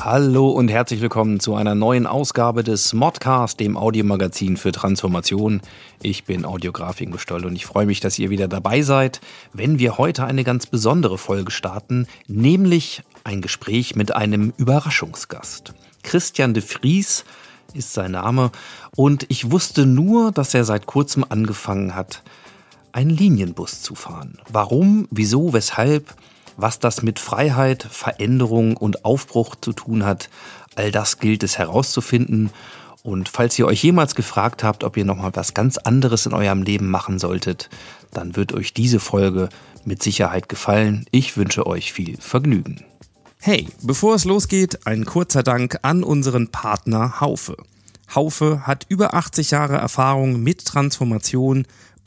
Hallo und herzlich willkommen zu einer neuen Ausgabe des Modcast, dem Audiomagazin für Transformation. Ich bin Audiograf Ingo Stoll und ich freue mich, dass ihr wieder dabei seid, wenn wir heute eine ganz besondere Folge starten, nämlich ein Gespräch mit einem Überraschungsgast. Christian de Vries ist sein Name und ich wusste nur, dass er seit kurzem angefangen hat, einen Linienbus zu fahren. Warum, wieso, weshalb, was das mit Freiheit, Veränderung und Aufbruch zu tun hat, all das gilt es herauszufinden. Und falls ihr euch jemals gefragt habt, ob ihr nochmal was ganz anderes in eurem Leben machen solltet, dann wird euch diese Folge mit Sicherheit gefallen. Ich wünsche euch viel Vergnügen. Hey, bevor es losgeht, ein kurzer Dank an unseren Partner Haufe. Haufe hat über 80 Jahre Erfahrung mit Transformation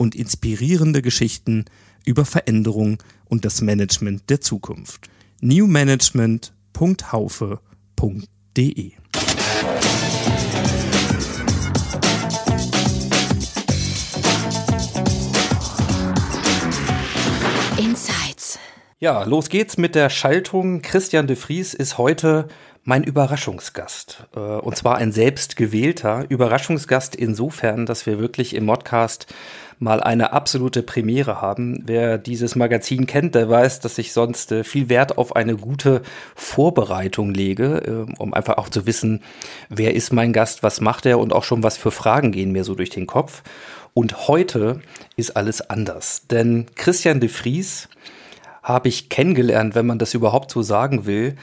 und inspirierende Geschichten über Veränderung und das Management der Zukunft. newmanagement.haufe.de Insights. Ja, los geht's mit der Schaltung. Christian de Vries ist heute mein Überraschungsgast. Äh, Und zwar ein selbstgewählter Überraschungsgast insofern, dass wir wirklich im Modcast mal eine absolute Premiere haben. Wer dieses Magazin kennt, der weiß, dass ich sonst äh, viel Wert auf eine gute Vorbereitung lege, äh, um einfach auch zu wissen, wer ist mein Gast, was macht er und auch schon was für Fragen gehen mir so durch den Kopf. Und heute ist alles anders, denn Christian de Vries habe ich kennengelernt, wenn man das überhaupt so sagen will,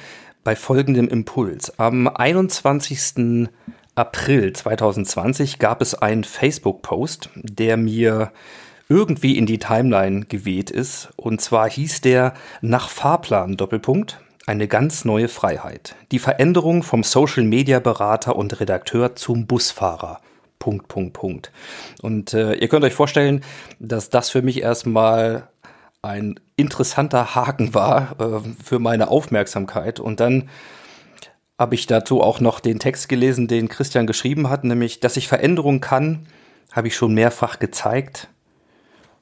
bei folgendem Impuls. Am 21. April 2020 gab es einen Facebook-Post, der mir irgendwie in die Timeline geweht ist. Und zwar hieß der nach Fahrplan Doppelpunkt eine ganz neue Freiheit. Die Veränderung vom Social-Media-Berater und Redakteur zum Busfahrer. Punkt, Punkt, Punkt. Und äh, ihr könnt euch vorstellen, dass das für mich erstmal ein interessanter Haken war äh, für meine Aufmerksamkeit. Und dann habe ich dazu auch noch den Text gelesen, den Christian geschrieben hat, nämlich, dass ich Veränderung kann, habe ich schon mehrfach gezeigt.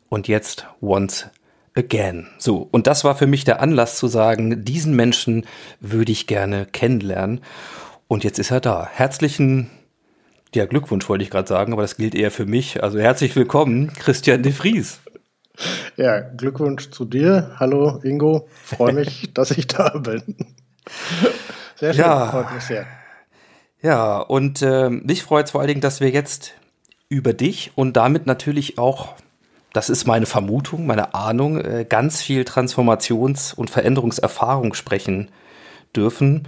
Und jetzt once again. So, und das war für mich der Anlass zu sagen, diesen Menschen würde ich gerne kennenlernen. Und jetzt ist er da. Herzlichen ja, Glückwunsch wollte ich gerade sagen, aber das gilt eher für mich. Also herzlich willkommen, Christian de Vries. Ja, Glückwunsch zu dir. Hallo Ingo, freue mich, dass ich da bin. Sehr schön, Ja. freut mich sehr. Ja, und äh, mich freut es vor allen Dingen, dass wir jetzt über dich und damit natürlich auch, das ist meine Vermutung, meine Ahnung, äh, ganz viel Transformations- und Veränderungserfahrung sprechen dürfen.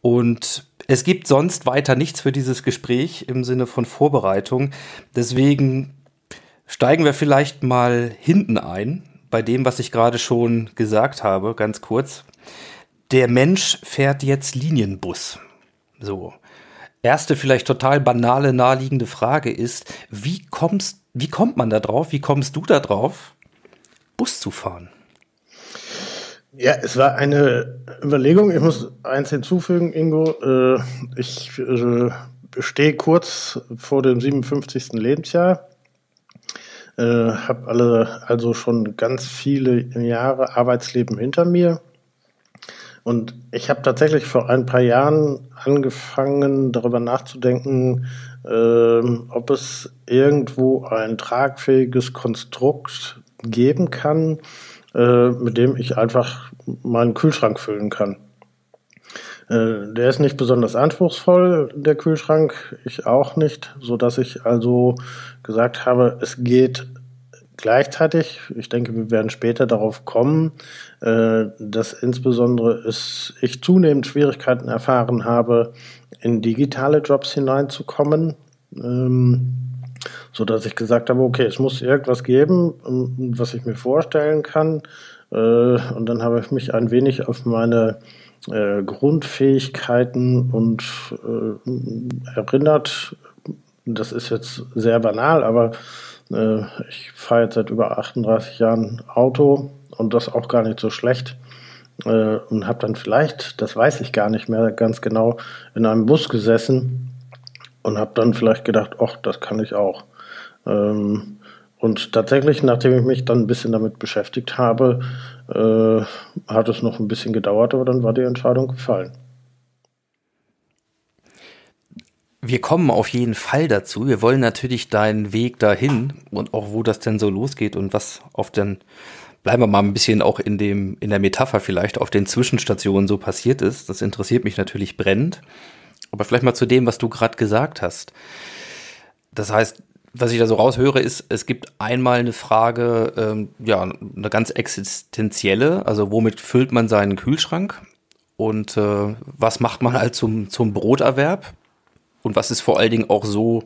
Und es gibt sonst weiter nichts für dieses Gespräch im Sinne von Vorbereitung. Deswegen steigen wir vielleicht mal hinten ein bei dem, was ich gerade schon gesagt habe, ganz kurz. Der Mensch fährt jetzt Linienbus. So. Erste vielleicht total banale, naheliegende Frage ist, wie kommst, wie kommt man da drauf? Wie kommst du da drauf, Bus zu fahren? Ja, es war eine Überlegung. Ich muss eins hinzufügen, Ingo. Äh, ich äh, stehe kurz vor dem 57. Lebensjahr. Äh, habe alle also schon ganz viele Jahre Arbeitsleben hinter mir. Und ich habe tatsächlich vor ein paar Jahren angefangen, darüber nachzudenken, ähm, ob es irgendwo ein tragfähiges Konstrukt geben kann, äh, mit dem ich einfach meinen Kühlschrank füllen kann. Äh, der ist nicht besonders anspruchsvoll, der Kühlschrank, ich auch nicht, so dass ich also gesagt habe, es geht gleichzeitig, ich denke, wir werden später darauf kommen, äh, dass insbesondere es, ich zunehmend Schwierigkeiten erfahren habe, in digitale Jobs hineinzukommen, ähm, so dass ich gesagt habe, okay, es muss irgendwas geben, was ich mir vorstellen kann. Äh, und dann habe ich mich ein wenig auf meine äh, Grundfähigkeiten und erinnert. Das ist jetzt sehr banal, aber äh, ich fahre jetzt seit über 38 Jahren Auto und das auch gar nicht so schlecht. Äh, und habe dann vielleicht, das weiß ich gar nicht mehr ganz genau, in einem Bus gesessen und habe dann vielleicht gedacht, ach, das kann ich auch. Ähm, und tatsächlich, nachdem ich mich dann ein bisschen damit beschäftigt habe, äh, hat es noch ein bisschen gedauert, aber dann war die Entscheidung gefallen. Wir kommen auf jeden Fall dazu. Wir wollen natürlich deinen Weg dahin und auch wo das denn so losgeht und was auf den, bleiben wir mal ein bisschen auch in dem, in der Metapher vielleicht, auf den Zwischenstationen so passiert ist. Das interessiert mich natürlich brennend. Aber vielleicht mal zu dem, was du gerade gesagt hast. Das heißt, was ich da so raushöre, ist, es gibt einmal eine Frage, ähm, ja, eine ganz existenzielle, also womit füllt man seinen Kühlschrank und äh, was macht man halt zum, zum Broterwerb und was ist vor allen Dingen auch so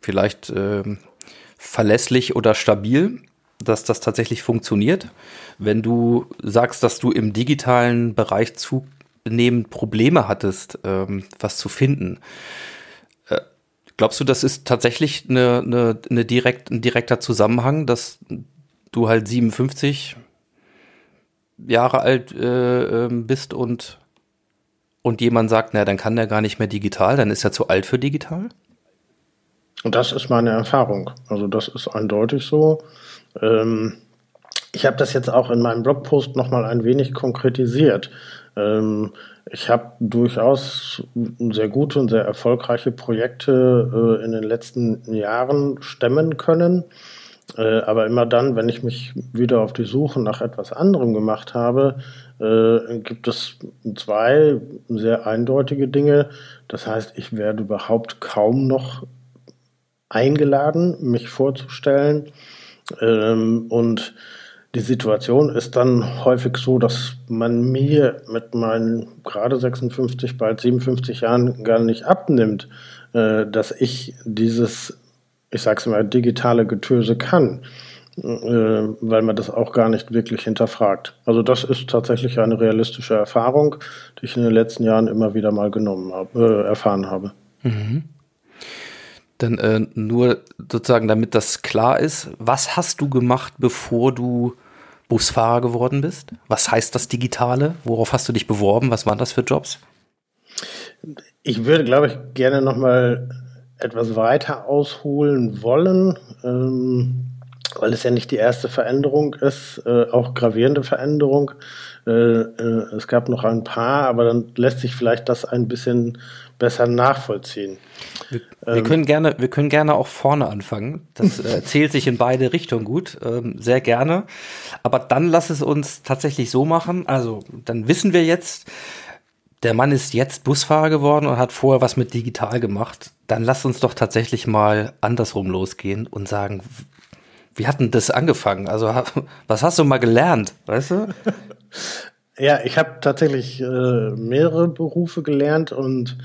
vielleicht äh, verlässlich oder stabil, dass das tatsächlich funktioniert. Wenn du sagst, dass du im digitalen Bereich zunehmend Probleme hattest, ähm, was zu finden, Glaubst du, das ist tatsächlich eine, eine, eine direkt, ein direkter Zusammenhang, dass du halt 57 Jahre alt äh, ähm, bist und, und jemand sagt, naja, dann kann der gar nicht mehr digital, dann ist er zu alt für digital? Und das ist meine Erfahrung. Also das ist eindeutig so. Ähm, ich habe das jetzt auch in meinem Blogpost nochmal ein wenig konkretisiert. Ähm, ich habe durchaus sehr gute und sehr erfolgreiche Projekte äh, in den letzten Jahren stemmen können. Äh, aber immer dann, wenn ich mich wieder auf die Suche nach etwas anderem gemacht habe, äh, gibt es zwei sehr eindeutige Dinge. Das heißt, ich werde überhaupt kaum noch eingeladen, mich vorzustellen. Ähm, und die Situation ist dann häufig so, dass man mir mit meinen gerade 56, bald 57 Jahren gar nicht abnimmt, äh, dass ich dieses, ich sag's mal, digitale Getöse kann, weil man das auch gar nicht wirklich hinterfragt. Also das ist tatsächlich eine realistische Erfahrung, die ich in den letzten Jahren immer wieder mal genommen habe, äh, erfahren habe. Mhm. Dann äh, nur sozusagen, damit das klar ist, was hast du gemacht, bevor du Busfahrer geworden bist? Was heißt das Digitale? Worauf hast du dich beworben? Was waren das für Jobs? Ich würde, glaube ich, gerne noch mal etwas weiter ausholen wollen, ähm, weil es ja nicht die erste Veränderung ist, äh, auch gravierende Veränderung. Äh, äh, es gab noch ein paar, aber dann lässt sich vielleicht das ein bisschen besser nachvollziehen. Wir, wir ähm, können gerne, wir können gerne auch vorne anfangen. Das äh, zählt sich in beide Richtungen gut, ähm, sehr gerne. Aber dann lass es uns tatsächlich so machen. Also dann wissen wir jetzt, der Mann ist jetzt Busfahrer geworden und hat vorher was mit digital gemacht. Dann lass uns doch tatsächlich mal andersrum losgehen und sagen, wie hat denn das angefangen? Also was hast du mal gelernt, weißt du? Ja, ich habe tatsächlich äh, mehrere Berufe gelernt und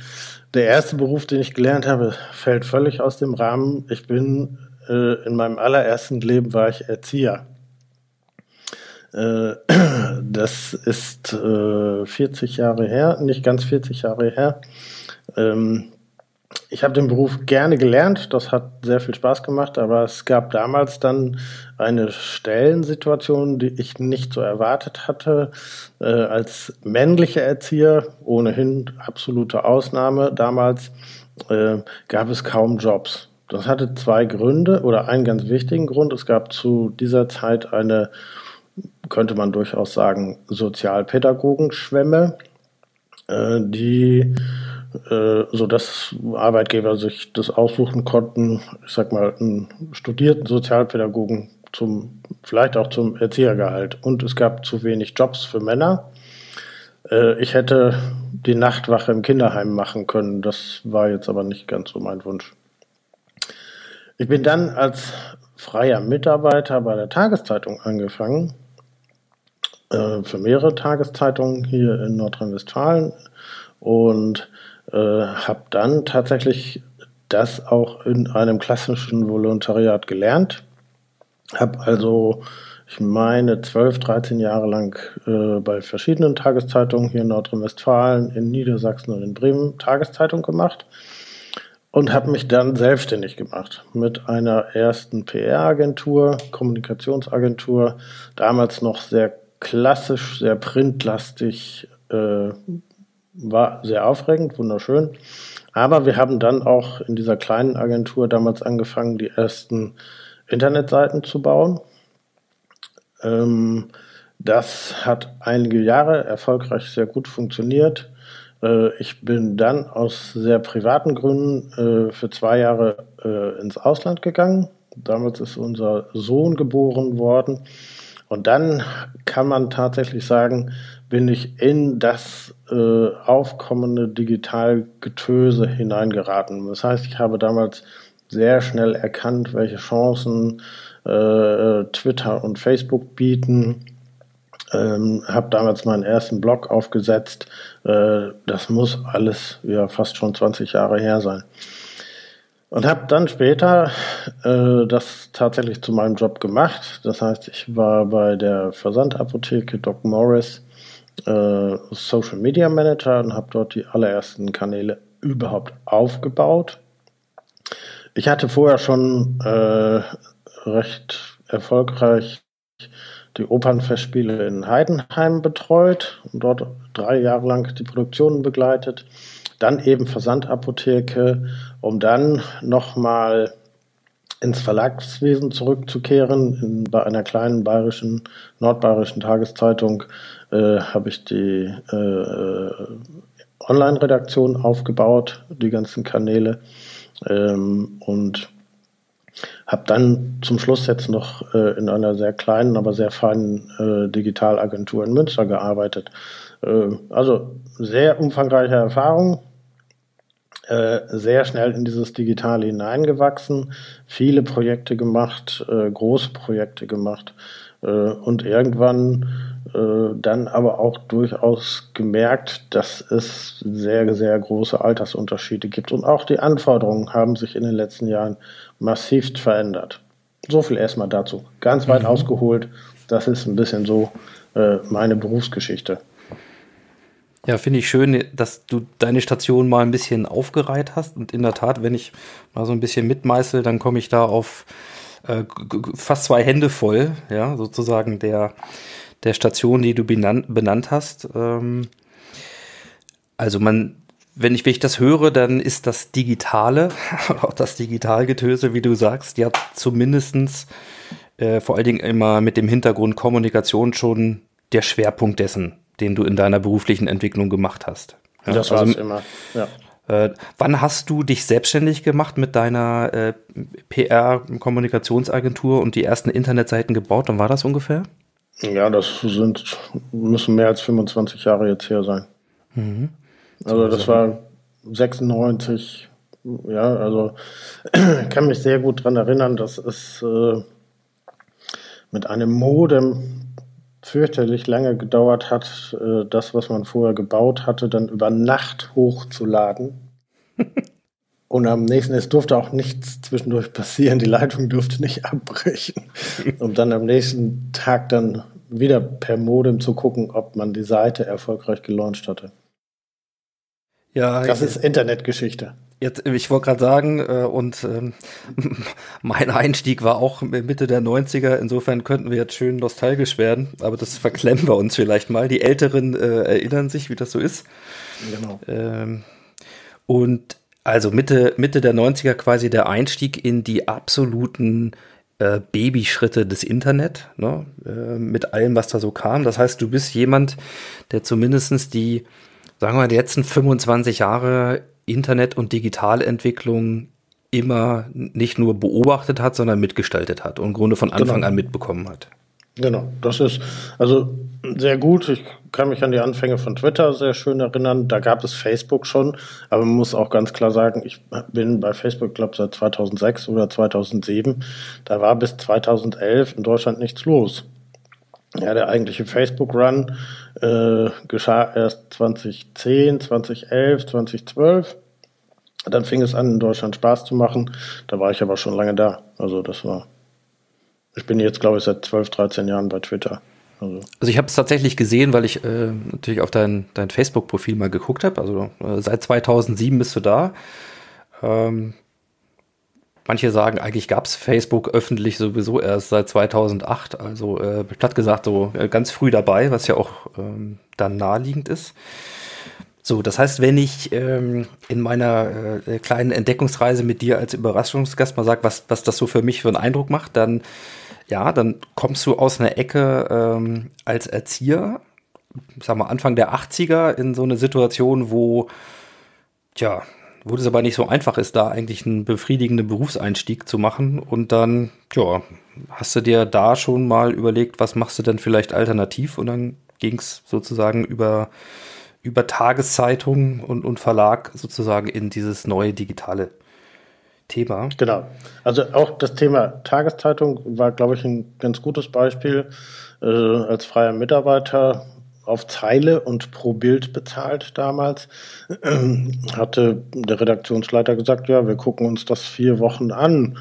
der erste Beruf, den ich gelernt habe, fällt völlig aus dem Rahmen. Ich bin äh, in meinem allerersten Leben war ich Erzieher. Äh, das ist äh, 40 Jahre her, nicht ganz 40 Jahre her. Ähm, ich habe den Beruf gerne gelernt, das hat sehr viel Spaß gemacht, aber es gab damals dann eine Stellensituation, die ich nicht so erwartet hatte. Äh, als männlicher Erzieher, ohnehin absolute Ausnahme damals, äh, gab es kaum Jobs. Das hatte zwei Gründe oder einen ganz wichtigen Grund. Es gab zu dieser Zeit eine, könnte man durchaus sagen, Sozialpädagogenschwemme, äh, die äh, so dass Arbeitgeber sich das aussuchen konnten, ich sag mal, einen studierten Sozialpädagogen zum, vielleicht auch zum Erziehergehalt. Und es gab zu wenig Jobs für Männer. Äh, ich hätte die Nachtwache im Kinderheim machen können. Das war jetzt aber nicht ganz so mein Wunsch. Ich bin dann als freier Mitarbeiter bei der Tageszeitung angefangen. Äh, für mehrere Tageszeitungen hier in Nordrhein-Westfalen und äh, habe dann tatsächlich das auch in einem klassischen Volontariat gelernt. Habe also, ich meine, 12, 13 Jahre lang äh, bei verschiedenen Tageszeitungen hier in Nordrhein-Westfalen, in Niedersachsen und in Bremen Tageszeitung gemacht und habe mich dann selbstständig gemacht mit einer ersten PR-Agentur, Kommunikationsagentur, damals noch sehr klassisch, sehr printlastig, äh, war sehr aufregend, wunderschön. Aber wir haben dann auch in dieser kleinen Agentur damals angefangen, die ersten Internetseiten zu bauen. Ähm, das hat einige Jahre erfolgreich sehr gut funktioniert. Äh, ich bin dann aus sehr privaten Gründen äh, für zwei Jahre äh, ins Ausland gegangen. Damals ist unser Sohn geboren worden. Und dann kann man tatsächlich sagen, bin ich in das äh, aufkommende Digitalgetöse hineingeraten. Das heißt, ich habe damals sehr schnell erkannt, welche Chancen äh, Twitter und Facebook bieten. Ähm, habe damals meinen ersten Blog aufgesetzt. Äh, das muss alles ja fast schon 20 Jahre her sein. Und habe dann später äh, das tatsächlich zu meinem Job gemacht. Das heißt, ich war bei der Versandapotheke Doc Morris äh, Social Media Manager und habe dort die allerersten Kanäle überhaupt aufgebaut. Ich hatte vorher schon äh, recht erfolgreich die Opernfestspiele in Heidenheim betreut und dort drei Jahre lang die Produktionen begleitet. Dann eben Versandapotheke, um dann nochmal ins Verlagswesen zurückzukehren. In, bei einer kleinen bayerischen, nordbayerischen Tageszeitung äh, habe ich die äh, Online-Redaktion aufgebaut, die ganzen Kanäle. Ähm, und habe dann zum Schluss jetzt noch äh, in einer sehr kleinen, aber sehr feinen äh, Digitalagentur in Münster gearbeitet. Äh, also sehr umfangreiche Erfahrung, äh, sehr schnell in dieses Digitale hineingewachsen, viele Projekte gemacht, äh, große Projekte gemacht äh, und irgendwann äh, dann aber auch durchaus gemerkt, dass es sehr, sehr große Altersunterschiede gibt und auch die Anforderungen haben sich in den letzten Jahren massiv verändert. So viel erstmal dazu. Ganz weit mhm. ausgeholt. Das ist ein bisschen so äh, meine Berufsgeschichte. Ja, finde ich schön, dass du deine Station mal ein bisschen aufgereiht hast. Und in der Tat, wenn ich mal so ein bisschen mitmeißel, dann komme ich da auf äh, fast zwei Hände voll, ja, sozusagen der, der Station, die du benannt, benannt hast. Ähm, also man, wenn ich, wenn ich das höre, dann ist das Digitale, auch das Digitalgetöse, wie du sagst, ja zumindestens äh, vor allen Dingen immer mit dem Hintergrund Kommunikation schon der Schwerpunkt dessen, den du in deiner beruflichen Entwicklung gemacht hast. Ja, das war also, immer, ja. Äh, wann hast du dich selbstständig gemacht mit deiner äh, PR-Kommunikationsagentur und die ersten Internetseiten gebaut? Wann war das ungefähr? Ja, das sind, müssen mehr als 25 Jahre jetzt her sein. Mhm. Also das war 96, ja, also ich kann mich sehr gut daran erinnern, dass es äh, mit einem Modem fürchterlich lange gedauert hat, äh, das, was man vorher gebaut hatte, dann über Nacht hochzuladen. Und am nächsten, es durfte auch nichts zwischendurch passieren, die Leitung durfte nicht abbrechen. Um dann am nächsten Tag dann wieder per Modem zu gucken, ob man die Seite erfolgreich gelauncht hatte. Ja, das ist Internetgeschichte. Jetzt, ich wollte gerade sagen, äh, und ähm, mein Einstieg war auch Mitte der 90er, insofern könnten wir jetzt schön nostalgisch werden, aber das verklemmen wir uns vielleicht mal. Die Älteren äh, erinnern sich, wie das so ist. Genau. Ähm, und also Mitte, Mitte der 90er quasi der Einstieg in die absoluten äh, Babyschritte des Internet, ne? äh, mit allem, was da so kam. Das heißt, du bist jemand, der zumindestens die, sagen wir mal, die letzten 25 Jahre Internet- und Digitalentwicklung immer nicht nur beobachtet hat, sondern mitgestaltet hat und im Grunde von Anfang genau. an mitbekommen hat. Genau, das ist also sehr gut. Ich kann mich an die Anfänge von Twitter sehr schön erinnern. Da gab es Facebook schon, aber man muss auch ganz klar sagen, ich bin bei Facebook, glaube seit 2006 oder 2007. Da war bis 2011 in Deutschland nichts los. Ja, der eigentliche Facebook-Run äh, geschah erst 2010, 2011, 2012. Dann fing es an, in Deutschland Spaß zu machen. Da war ich aber schon lange da. Also das war ich bin jetzt, glaube ich, seit 12, 13 Jahren bei Twitter. Also, also ich habe es tatsächlich gesehen, weil ich äh, natürlich auf dein, dein Facebook-Profil mal geguckt habe. Also äh, seit 2007 bist du da. Ähm, manche sagen, eigentlich gab es Facebook öffentlich sowieso erst seit 2008. Also äh, platt gesagt so äh, ganz früh dabei, was ja auch ähm, dann naheliegend ist. So, das heißt, wenn ich ähm, in meiner äh, kleinen Entdeckungsreise mit dir als Überraschungsgast mal sage, was, was das so für mich für einen Eindruck macht, dann ja, dann kommst du aus einer Ecke ähm, als Erzieher, sag mal Anfang der 80er, in so eine Situation, wo, tja, wo es aber nicht so einfach ist, da eigentlich einen befriedigenden Berufseinstieg zu machen. Und dann, ja, hast du dir da schon mal überlegt, was machst du denn vielleicht alternativ? Und dann ging es sozusagen über, über Tageszeitung und, und Verlag sozusagen in dieses neue digitale Thema. Genau. Also auch das Thema Tageszeitung war, glaube ich, ein ganz gutes Beispiel. Äh, als freier Mitarbeiter auf Zeile und pro Bild bezahlt damals, äh, hatte der Redaktionsleiter gesagt, ja, wir gucken uns das vier Wochen an.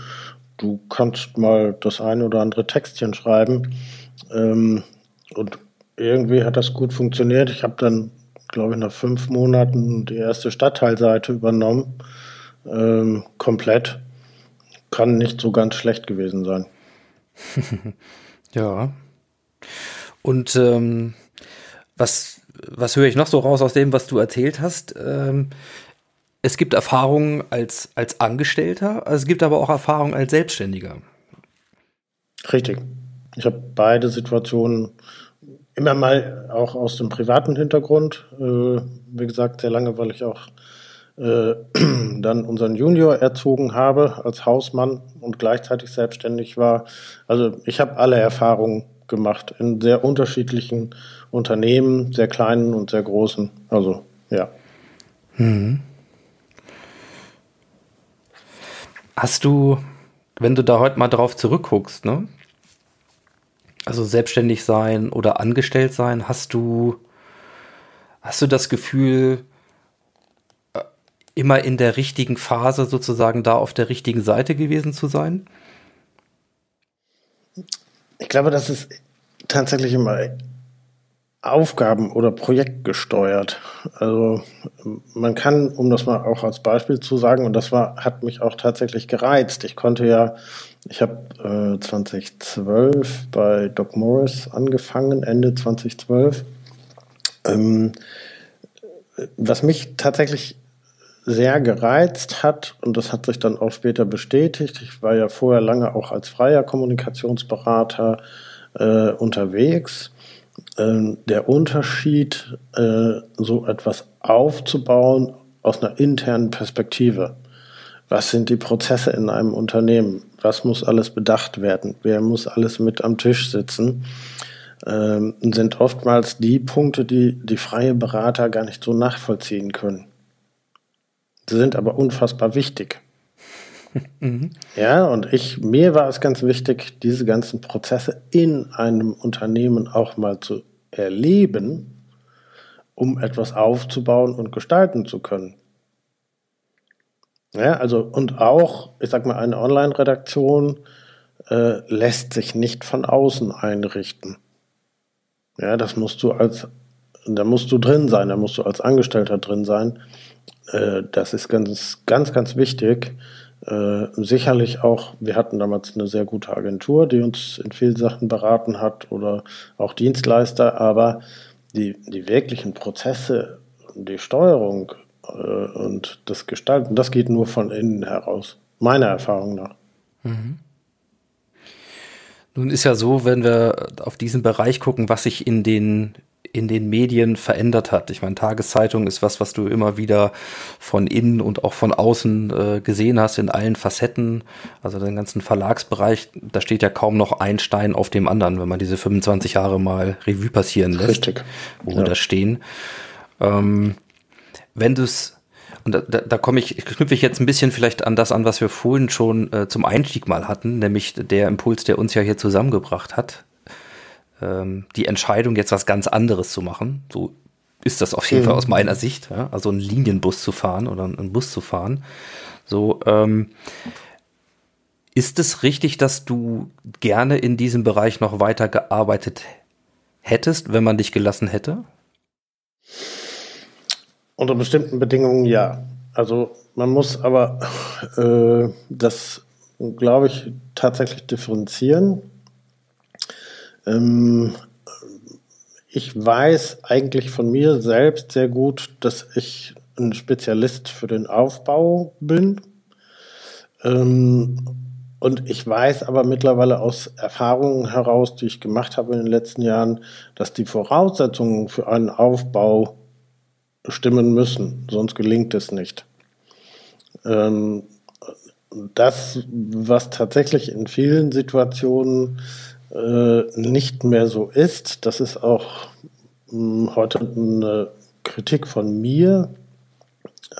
Du kannst mal das eine oder andere Textchen schreiben. Ähm, und irgendwie hat das gut funktioniert. Ich habe dann, glaube ich, nach fünf Monaten die erste Stadtteilseite übernommen ähm, komplett. Kann nicht so ganz schlecht gewesen sein. ja. Und ähm, was, was höre ich noch so raus aus dem, was du erzählt hast? Ähm, es gibt Erfahrungen als, als Angestellter, es gibt aber auch Erfahrungen als Selbstständiger. Richtig. Ich habe beide Situationen immer mal auch aus dem privaten Hintergrund. Äh, wie gesagt, sehr lange, weil ich auch äh, dann unseren Junior erzogen habe als Hausmann und gleichzeitig selbstständig war. Also ich habe alle Erfahrungen gemacht in sehr unterschiedlichen Unternehmen, sehr kleinen und sehr großen. Also ja. Mhm. Hast du, wenn du da heute mal drauf zurückguckst, ne? Also selbstständig sein oder angestellt sein, hast du, hast du das Gefühl, immer in der richtigen Phase sozusagen da auf der richtigen Seite gewesen zu sein? Ich glaube, das ist tatsächlich immer Aufgaben- oder Projektgesteuert. Also man kann, um das mal auch als Beispiel zu sagen, und das war, hat mich auch tatsächlich gereizt. Ich konnte ja, ich habe äh, 2012 bei Doc Morris angefangen, Ende 2012. Ähm, was mich tatsächlich sehr gereizt hat und das hat sich dann auch später bestätigt. Ich war ja vorher lange auch als freier Kommunikationsberater äh, unterwegs. Ähm, der Unterschied, äh, so etwas aufzubauen aus einer internen Perspektive. Was sind die Prozesse in einem Unternehmen? Was muss alles bedacht werden? Wer muss alles mit am Tisch sitzen? Ähm, sind oftmals die Punkte, die die freie Berater gar nicht so nachvollziehen können. Sie sind aber unfassbar wichtig. Mhm. Ja, und ich, mir war es ganz wichtig, diese ganzen Prozesse in einem Unternehmen auch mal zu erleben, um etwas aufzubauen und gestalten zu können. Ja, also, und auch, ich sag mal, eine Online-Redaktion äh, lässt sich nicht von außen einrichten. Ja, das musst du als, da musst du drin sein, da musst du als Angestellter drin sein. Äh, das ist ganz, ganz, ganz wichtig. Äh, sicherlich auch, wir hatten damals eine sehr gute Agentur, die uns in vielen Sachen beraten hat oder auch Dienstleister, aber die, die wirklichen Prozesse, die Steuerung äh, und das Gestalten, das geht nur von innen heraus, meiner Erfahrung nach. Mhm. Nun ist ja so, wenn wir auf diesen Bereich gucken, was sich in den in den Medien verändert hat. Ich meine, Tageszeitung ist was, was du immer wieder von innen und auch von außen äh, gesehen hast in allen Facetten. Also den ganzen Verlagsbereich, da steht ja kaum noch ein Stein auf dem anderen, wenn man diese 25 Jahre mal Revue passieren lässt, Richtig. wo Ja. wir da stehen. Ähm, wenn du es und da, da, da komme ich, knüpfe ich jetzt ein bisschen vielleicht an das an, was wir vorhin schon äh, zum Einstieg mal hatten, nämlich der Impuls, der uns ja hier zusammengebracht hat, ähm, die Entscheidung, jetzt was ganz anderes zu machen. So ist das auf jeden Fall aus meiner Sicht, ja? also einen Linienbus zu fahren oder einen Bus zu fahren. So, ähm, ist es richtig, dass du gerne in diesem Bereich noch weiter gearbeitet hättest, wenn man dich gelassen hätte? Unter bestimmten Bedingungen ja. Also man muss aber äh, das, glaube ich, tatsächlich differenzieren. Ähm, ich weiß eigentlich von mir selbst sehr gut, dass ich ein Spezialist für den Aufbau bin. Ähm, und ich weiß aber mittlerweile aus Erfahrungen heraus, die ich gemacht habe in den letzten Jahren, dass die Voraussetzungen für einen Aufbau stimmen müssen, sonst gelingt es nicht. Ähm, das, was tatsächlich in vielen Situationen äh, nicht mehr so ist, das ist auch mh, heute eine Kritik von mir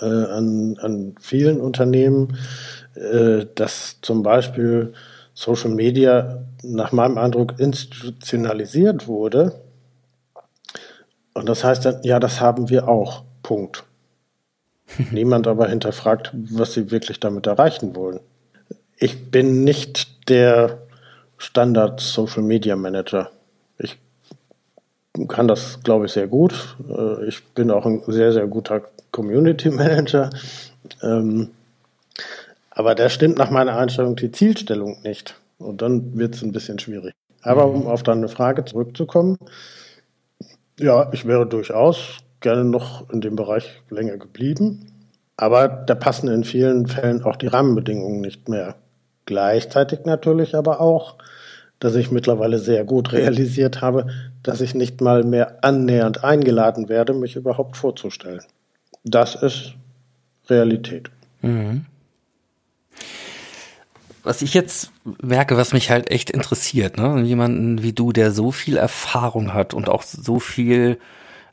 äh, an, an vielen Unternehmen, äh, dass zum Beispiel Social Media nach meinem Eindruck institutionalisiert wurde. Und das heißt dann, ja, das haben wir auch. Punkt. Niemand aber hinterfragt, was sie wirklich damit erreichen wollen. Ich bin nicht der Standard Social Media Manager. Ich kann das, glaube ich, sehr gut. Äh, Ich bin auch ein sehr, sehr guter Community Manager. Ähm, Aber da stimmt nach meiner Einstellung die Zielstellung nicht. Und dann wird es ein bisschen schwierig. Aber um auf deine Frage zurückzukommen, ja, ich wäre durchaus gerne noch in dem Bereich länger geblieben. Aber da passen in vielen Fällen auch die Rahmenbedingungen nicht mehr. Gleichzeitig natürlich aber auch, dass ich mittlerweile sehr gut realisiert habe, dass ich nicht mal mehr annähernd eingeladen werde, mich überhaupt vorzustellen. Das ist Realität. Was ich jetzt merke, was mich halt echt interessiert, ne? Jemanden wie du, der so viel Erfahrung hat und auch so viel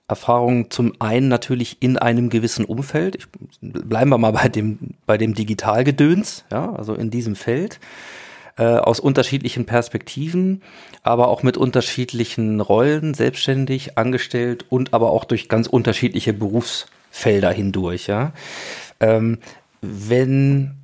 Erfahrung zum einen natürlich in einem gewissen Umfeld. Ich, bleiben wir mal bei dem, bei dem Digitalgedöns, ja, also in diesem Feld, äh, aus unterschiedlichen Perspektiven, aber auch mit unterschiedlichen Rollen, selbstständig, angestellt und aber auch durch ganz unterschiedliche Berufsfelder hindurch, ja. Ähm, wenn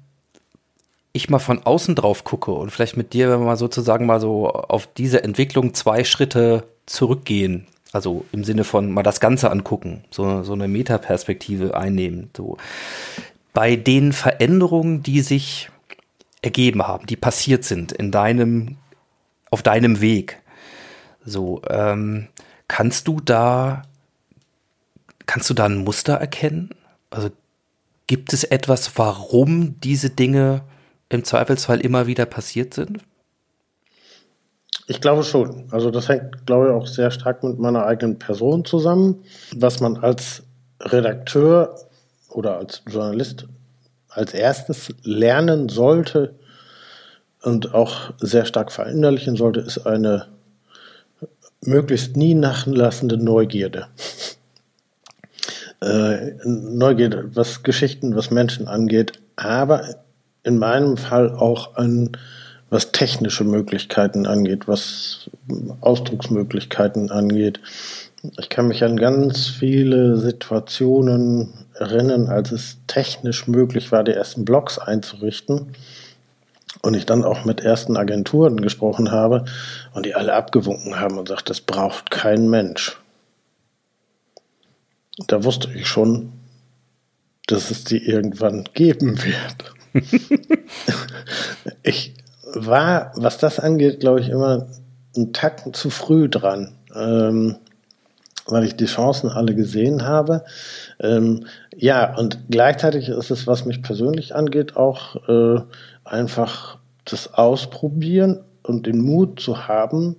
ich mal von außen drauf gucke und vielleicht mit dir, wenn wir mal sozusagen mal so auf diese Entwicklung zwei Schritte zurückgehen, also im Sinne von mal das Ganze angucken, so, so eine Metaperspektive einnehmen, so. Bei den Veränderungen, die sich ergeben haben, die passiert sind in deinem, auf deinem Weg, so, ähm, kannst du da, kannst du da ein Muster erkennen? Also gibt es etwas, warum diese Dinge im Zweifelsfall immer wieder passiert sind? Ich glaube schon. Also das hängt, glaube ich, auch sehr stark mit meiner eigenen Person zusammen. Was man als Redakteur oder als Journalist als erstes lernen sollte und auch sehr stark verinnerlichen sollte, ist eine möglichst nie nachlassende Neugierde. Äh, Neugierde, was Geschichten, was Menschen angeht, aber in meinem Fall auch an was technische Möglichkeiten angeht, was Ausdrucksmöglichkeiten angeht. Ich kann mich an ganz viele Situationen erinnern, als es technisch möglich war, die ersten Blogs einzurichten und ich dann auch mit ersten Agenturen gesprochen habe und die alle abgewunken haben und sagt, das braucht kein Mensch. Da wusste ich schon, dass es die irgendwann geben wird. ich war, was das angeht, glaube ich, immer einen Tacken zu früh dran, ähm, weil ich die Chancen alle gesehen habe. Ähm, ja, und gleichzeitig ist es, was mich persönlich angeht, auch äh, einfach das Ausprobieren und den Mut zu haben,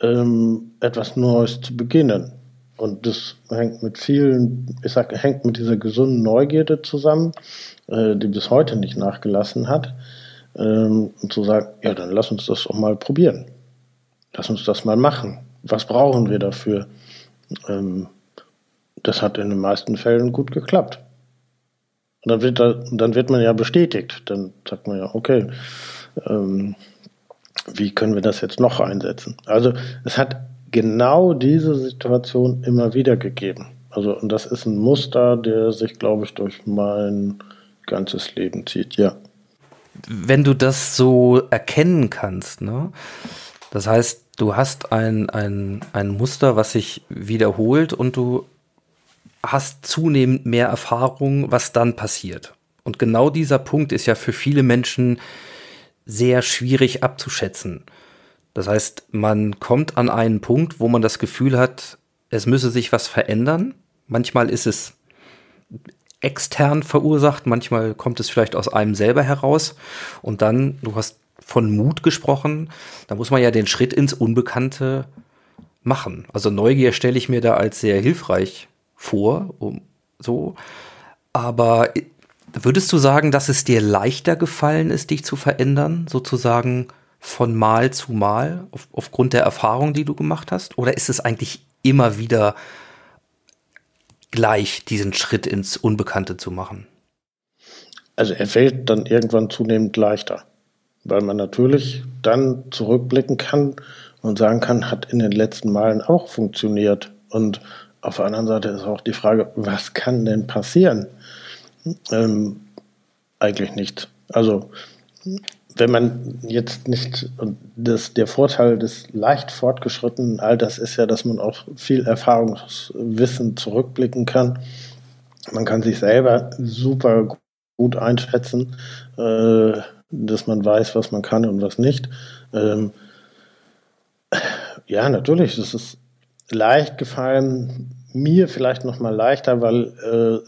ähm, etwas Neues zu beginnen. Und das hängt mit vielen, ich sag, hängt mit dieser gesunden Neugierde zusammen, äh, die bis heute nicht nachgelassen hat. Ähm, und zu sagen, ja, dann lass uns das auch mal probieren. Lass uns das mal machen. Was brauchen wir dafür? Ähm, das hat in den meisten Fällen gut geklappt. Und dann wird, da, dann wird man ja bestätigt. Dann sagt man ja, okay, ähm, wie können wir das jetzt noch einsetzen? Also es hat genau diese Situation immer wieder gegeben. Also und das ist ein Muster, der sich, glaube ich, durch mein ganzes Leben zieht, ja. Wenn du das so erkennen kannst, ne? Das heißt, du hast ein, ein, ein Muster, was sich wiederholt und du hast zunehmend mehr Erfahrung, was dann passiert. Und genau dieser Punkt ist ja für viele Menschen sehr schwierig abzuschätzen. Das heißt, man kommt an einen Punkt, wo man das Gefühl hat, es müsse sich was verändern. Manchmal ist es extern verursacht, manchmal kommt es vielleicht aus einem selber heraus. Und dann, du hast von Mut gesprochen, da muss man ja den Schritt ins Unbekannte machen. Also Neugier stelle ich mir da als sehr hilfreich vor, um, so. Aber würdest du sagen, dass es dir leichter gefallen ist, dich zu verändern, sozusagen von Mal zu Mal, auf, aufgrund der Erfahrung, die du gemacht hast? Oder ist es eigentlich immer wieder gleich, diesen Schritt ins Unbekannte zu machen? Also er fällt dann irgendwann zunehmend leichter, weil man natürlich dann zurückblicken kann und sagen kann, hat in den letzten Malen auch funktioniert. Und auf der anderen Seite ist auch die Frage, was kann denn passieren? Ähm, eigentlich nichts. Also, wenn man jetzt nicht, und das, der Vorteil des leicht fortgeschrittenen Alters ist ja, dass man auch viel Erfahrungswissen zurückblicken kann. Man kann sich selber super gut einschätzen, äh, dass man weiß, was man kann und was nicht. Ähm, ja, natürlich, das ist leicht gefallen, mir vielleicht noch mal leichter, weil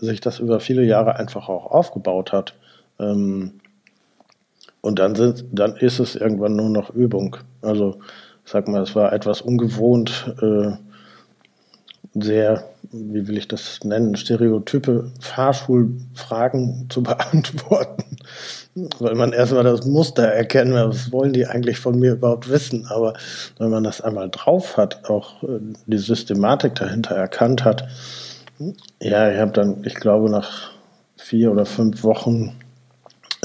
äh, sich das über viele Jahre einfach auch aufgebaut hat. Ähm, und dann, sind, dann ist es irgendwann nur noch Übung. Also, sag mal, es war etwas ungewohnt, äh, sehr, wie will ich das nennen, stereotype Fahrschulfragen zu beantworten weil man erstmal das Muster erkennen was wollen die eigentlich von mir überhaupt wissen. Aber wenn man das einmal drauf hat, auch äh, die Systematik dahinter erkannt hat, ja, ich habe dann, ich glaube, nach vier oder fünf Wochen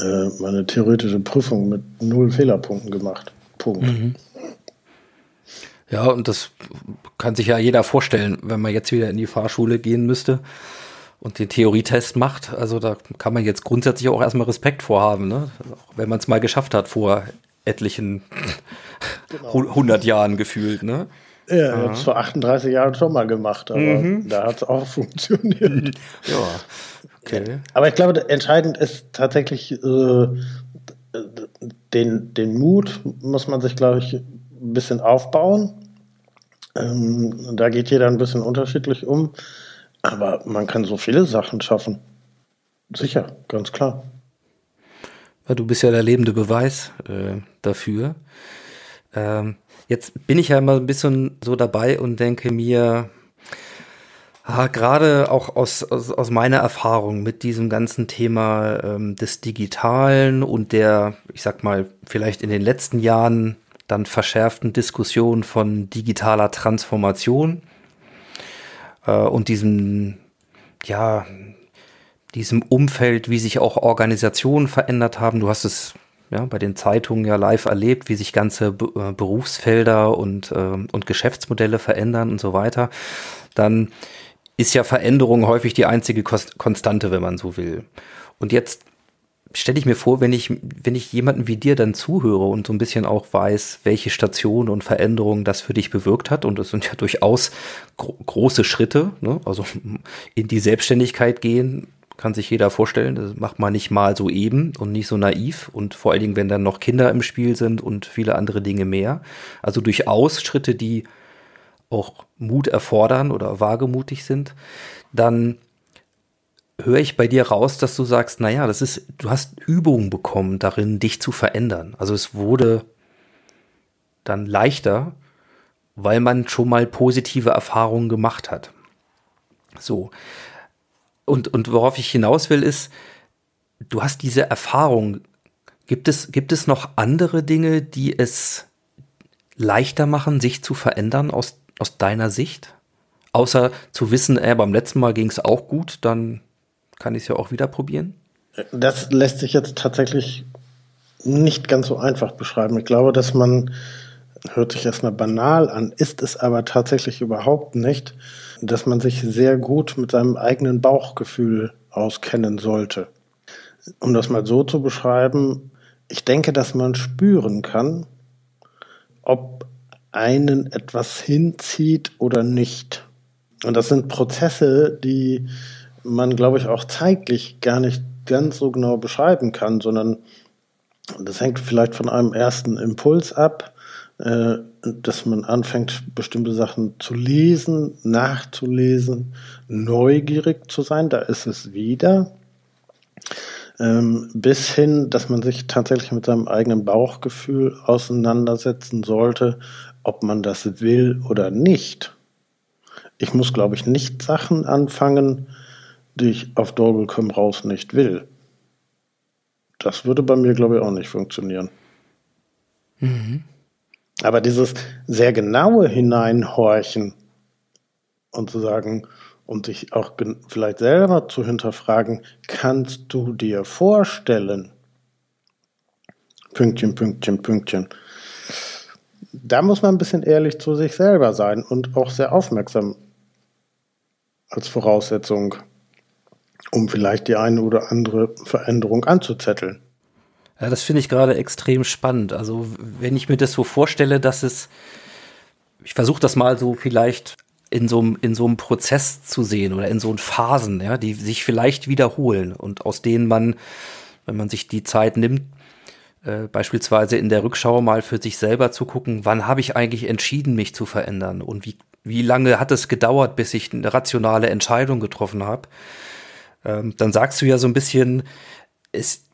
äh, meine theoretische Prüfung mit null Fehlerpunkten gemacht. Punkt. Mhm. Ja, und das kann sich ja jeder vorstellen, wenn man jetzt wieder in die Fahrschule gehen müsste und den Theorietest macht. Also da kann man jetzt grundsätzlich auch erstmal Respekt vorhaben, ne? wenn man es mal geschafft hat vor etlichen genau. 100 Jahren gefühlt. Ne? Ja, ich habe es vor 38 Jahren schon mal gemacht, aber mhm. da hat es auch funktioniert. ja, okay. Aber ich glaube, entscheidend ist tatsächlich äh, den, den Mut, muss man sich, glaube ich, ein bisschen aufbauen. Ähm, da geht jeder ein bisschen unterschiedlich um. Aber man kann so viele Sachen schaffen. Sicher, ganz klar. Ja, du bist ja der lebende Beweis äh, dafür. Ähm, jetzt bin ich ja immer ein bisschen so dabei und denke mir, ah, gerade auch aus, aus, aus meiner Erfahrung mit diesem ganzen Thema ähm, des Digitalen und der, ich sag mal, vielleicht in den letzten Jahren dann verschärften Diskussion von digitaler Transformation äh, und diesem, ja, diesem Umfeld, wie sich auch Organisationen verändert haben. Du hast es ja, bei den Zeitungen ja live erlebt, wie sich ganze Be äh, Berufsfelder und, äh, und Geschäftsmodelle verändern und so weiter. Dann ist ja Veränderung häufig die einzige Kost Konstante, wenn man so will. Und jetzt stelle ich mir vor, wenn ich, wenn ich jemanden wie dir dann zuhöre und so ein bisschen auch weiß, welche Stationen und Veränderungen das für dich bewirkt hat, und das sind ja durchaus gro große Schritte, ne? also in die Selbstständigkeit gehen, kann sich jeder vorstellen, das macht man nicht mal so eben und nicht so naiv und vor allen Dingen, wenn dann noch Kinder im Spiel sind und viele andere Dinge mehr. Also durchaus Schritte, die auch Mut erfordern oder wagemutig sind, dann höre ich bei dir raus, dass du sagst, naja, das ist, du hast Übungen bekommen darin, dich zu verändern. Also es wurde dann leichter, weil man schon mal positive Erfahrungen gemacht hat. So. Und, und worauf ich hinaus will, ist, du hast diese Erfahrung. Gibt es, gibt es noch andere Dinge, die es leichter machen, sich zu verändern aus, aus deiner Sicht? Außer zu wissen, äh, beim letzten Mal ging es auch gut, dann kann ich es ja auch wieder probieren? Das lässt sich jetzt tatsächlich nicht ganz so einfach beschreiben. Ich glaube, dass man, hört sich erstmal banal an, ist es aber tatsächlich überhaupt nicht, dass man sich sehr gut mit seinem eigenen Bauchgefühl auskennen sollte. Um das mal so zu beschreiben, ich denke, dass man spüren kann, ob einen etwas hinzieht oder nicht. Und das sind Prozesse, die man, glaube ich, auch zeitlich gar nicht ganz so genau beschreiben kann, sondern das hängt vielleicht von einem ersten Impuls ab, äh, dass man anfängt, bestimmte Sachen zu lesen, nachzulesen, neugierig zu sein, da ist es wieder, ähm, bis hin, dass man sich tatsächlich mit seinem eigenen Bauchgefühl auseinandersetzen sollte, ob man das will oder nicht. Ich muss, glaube ich, nicht Sachen anfangen, die ich auf Dolgel komm raus nicht will. Das würde bei mir, glaube ich, auch nicht funktionieren. Mhm. Aber dieses sehr genaue Hineinhorchen und zu sagen, und sich auch vielleicht selber zu hinterfragen, kannst du dir vorstellen, Pünktchen, Pünktchen, Pünktchen. Da muss man ein bisschen ehrlich zu sich selber sein und auch sehr aufmerksam als Voraussetzung um vielleicht die eine oder andere Veränderung anzuzetteln. Ja, das finde ich gerade extrem spannend. Also wenn ich mir das so vorstelle, dass es, ich versuche das mal so vielleicht in so, einem, in so einem Prozess zu sehen oder in so Phasen, ja, die sich vielleicht wiederholen und aus denen man, wenn man sich die Zeit nimmt, äh, beispielsweise in der Rückschau mal für sich selber zu gucken, wann habe ich eigentlich entschieden, mich zu verändern und wie, wie lange hat es gedauert, bis ich eine rationale Entscheidung getroffen habe ähm, dann sagst du ja so ein bisschen, ist,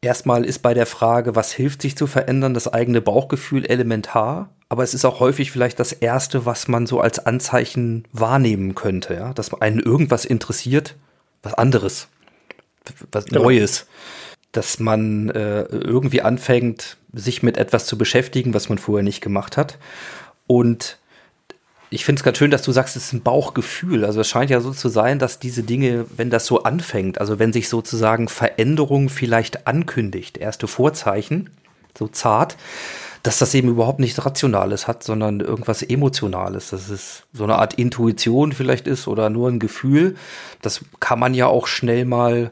erstmal ist bei der Frage, was hilft sich zu verändern, das eigene Bauchgefühl elementar, aber es ist auch häufig vielleicht das Erste, was man so als Anzeichen wahrnehmen könnte, ja, dass einen irgendwas interessiert, was anderes, was ja. Neues, dass man äh, irgendwie anfängt, sich mit etwas zu beschäftigen, was man vorher nicht gemacht hat. Und ich finde es ganz schön, dass du sagst, es ist ein Bauchgefühl. Also es scheint ja so zu sein, dass diese Dinge, wenn das so anfängt, also wenn sich sozusagen Veränderung vielleicht ankündigt, erste Vorzeichen, so zart, dass das eben überhaupt nichts Rationales hat, sondern irgendwas Emotionales. Dass es so eine Art Intuition vielleicht ist oder nur ein Gefühl. Das kann man ja auch schnell mal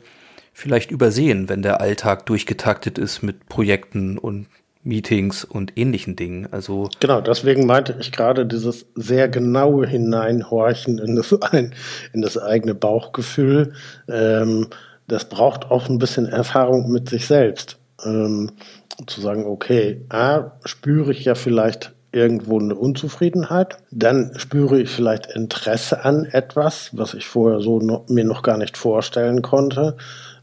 vielleicht übersehen, wenn der Alltag durchgetaktet ist mit Projekten und Meetings und ähnlichen Dingen. Also genau, deswegen meinte ich gerade dieses sehr genaue Hineinhorchen in das, ein, in das eigene Bauchgefühl. Ähm, das braucht auch ein bisschen Erfahrung mit sich selbst. Ähm, zu sagen, okay, A, spüre ich ja vielleicht irgendwo eine Unzufriedenheit, dann spüre ich vielleicht Interesse an etwas, was ich vorher so noch, mir noch gar nicht vorstellen konnte.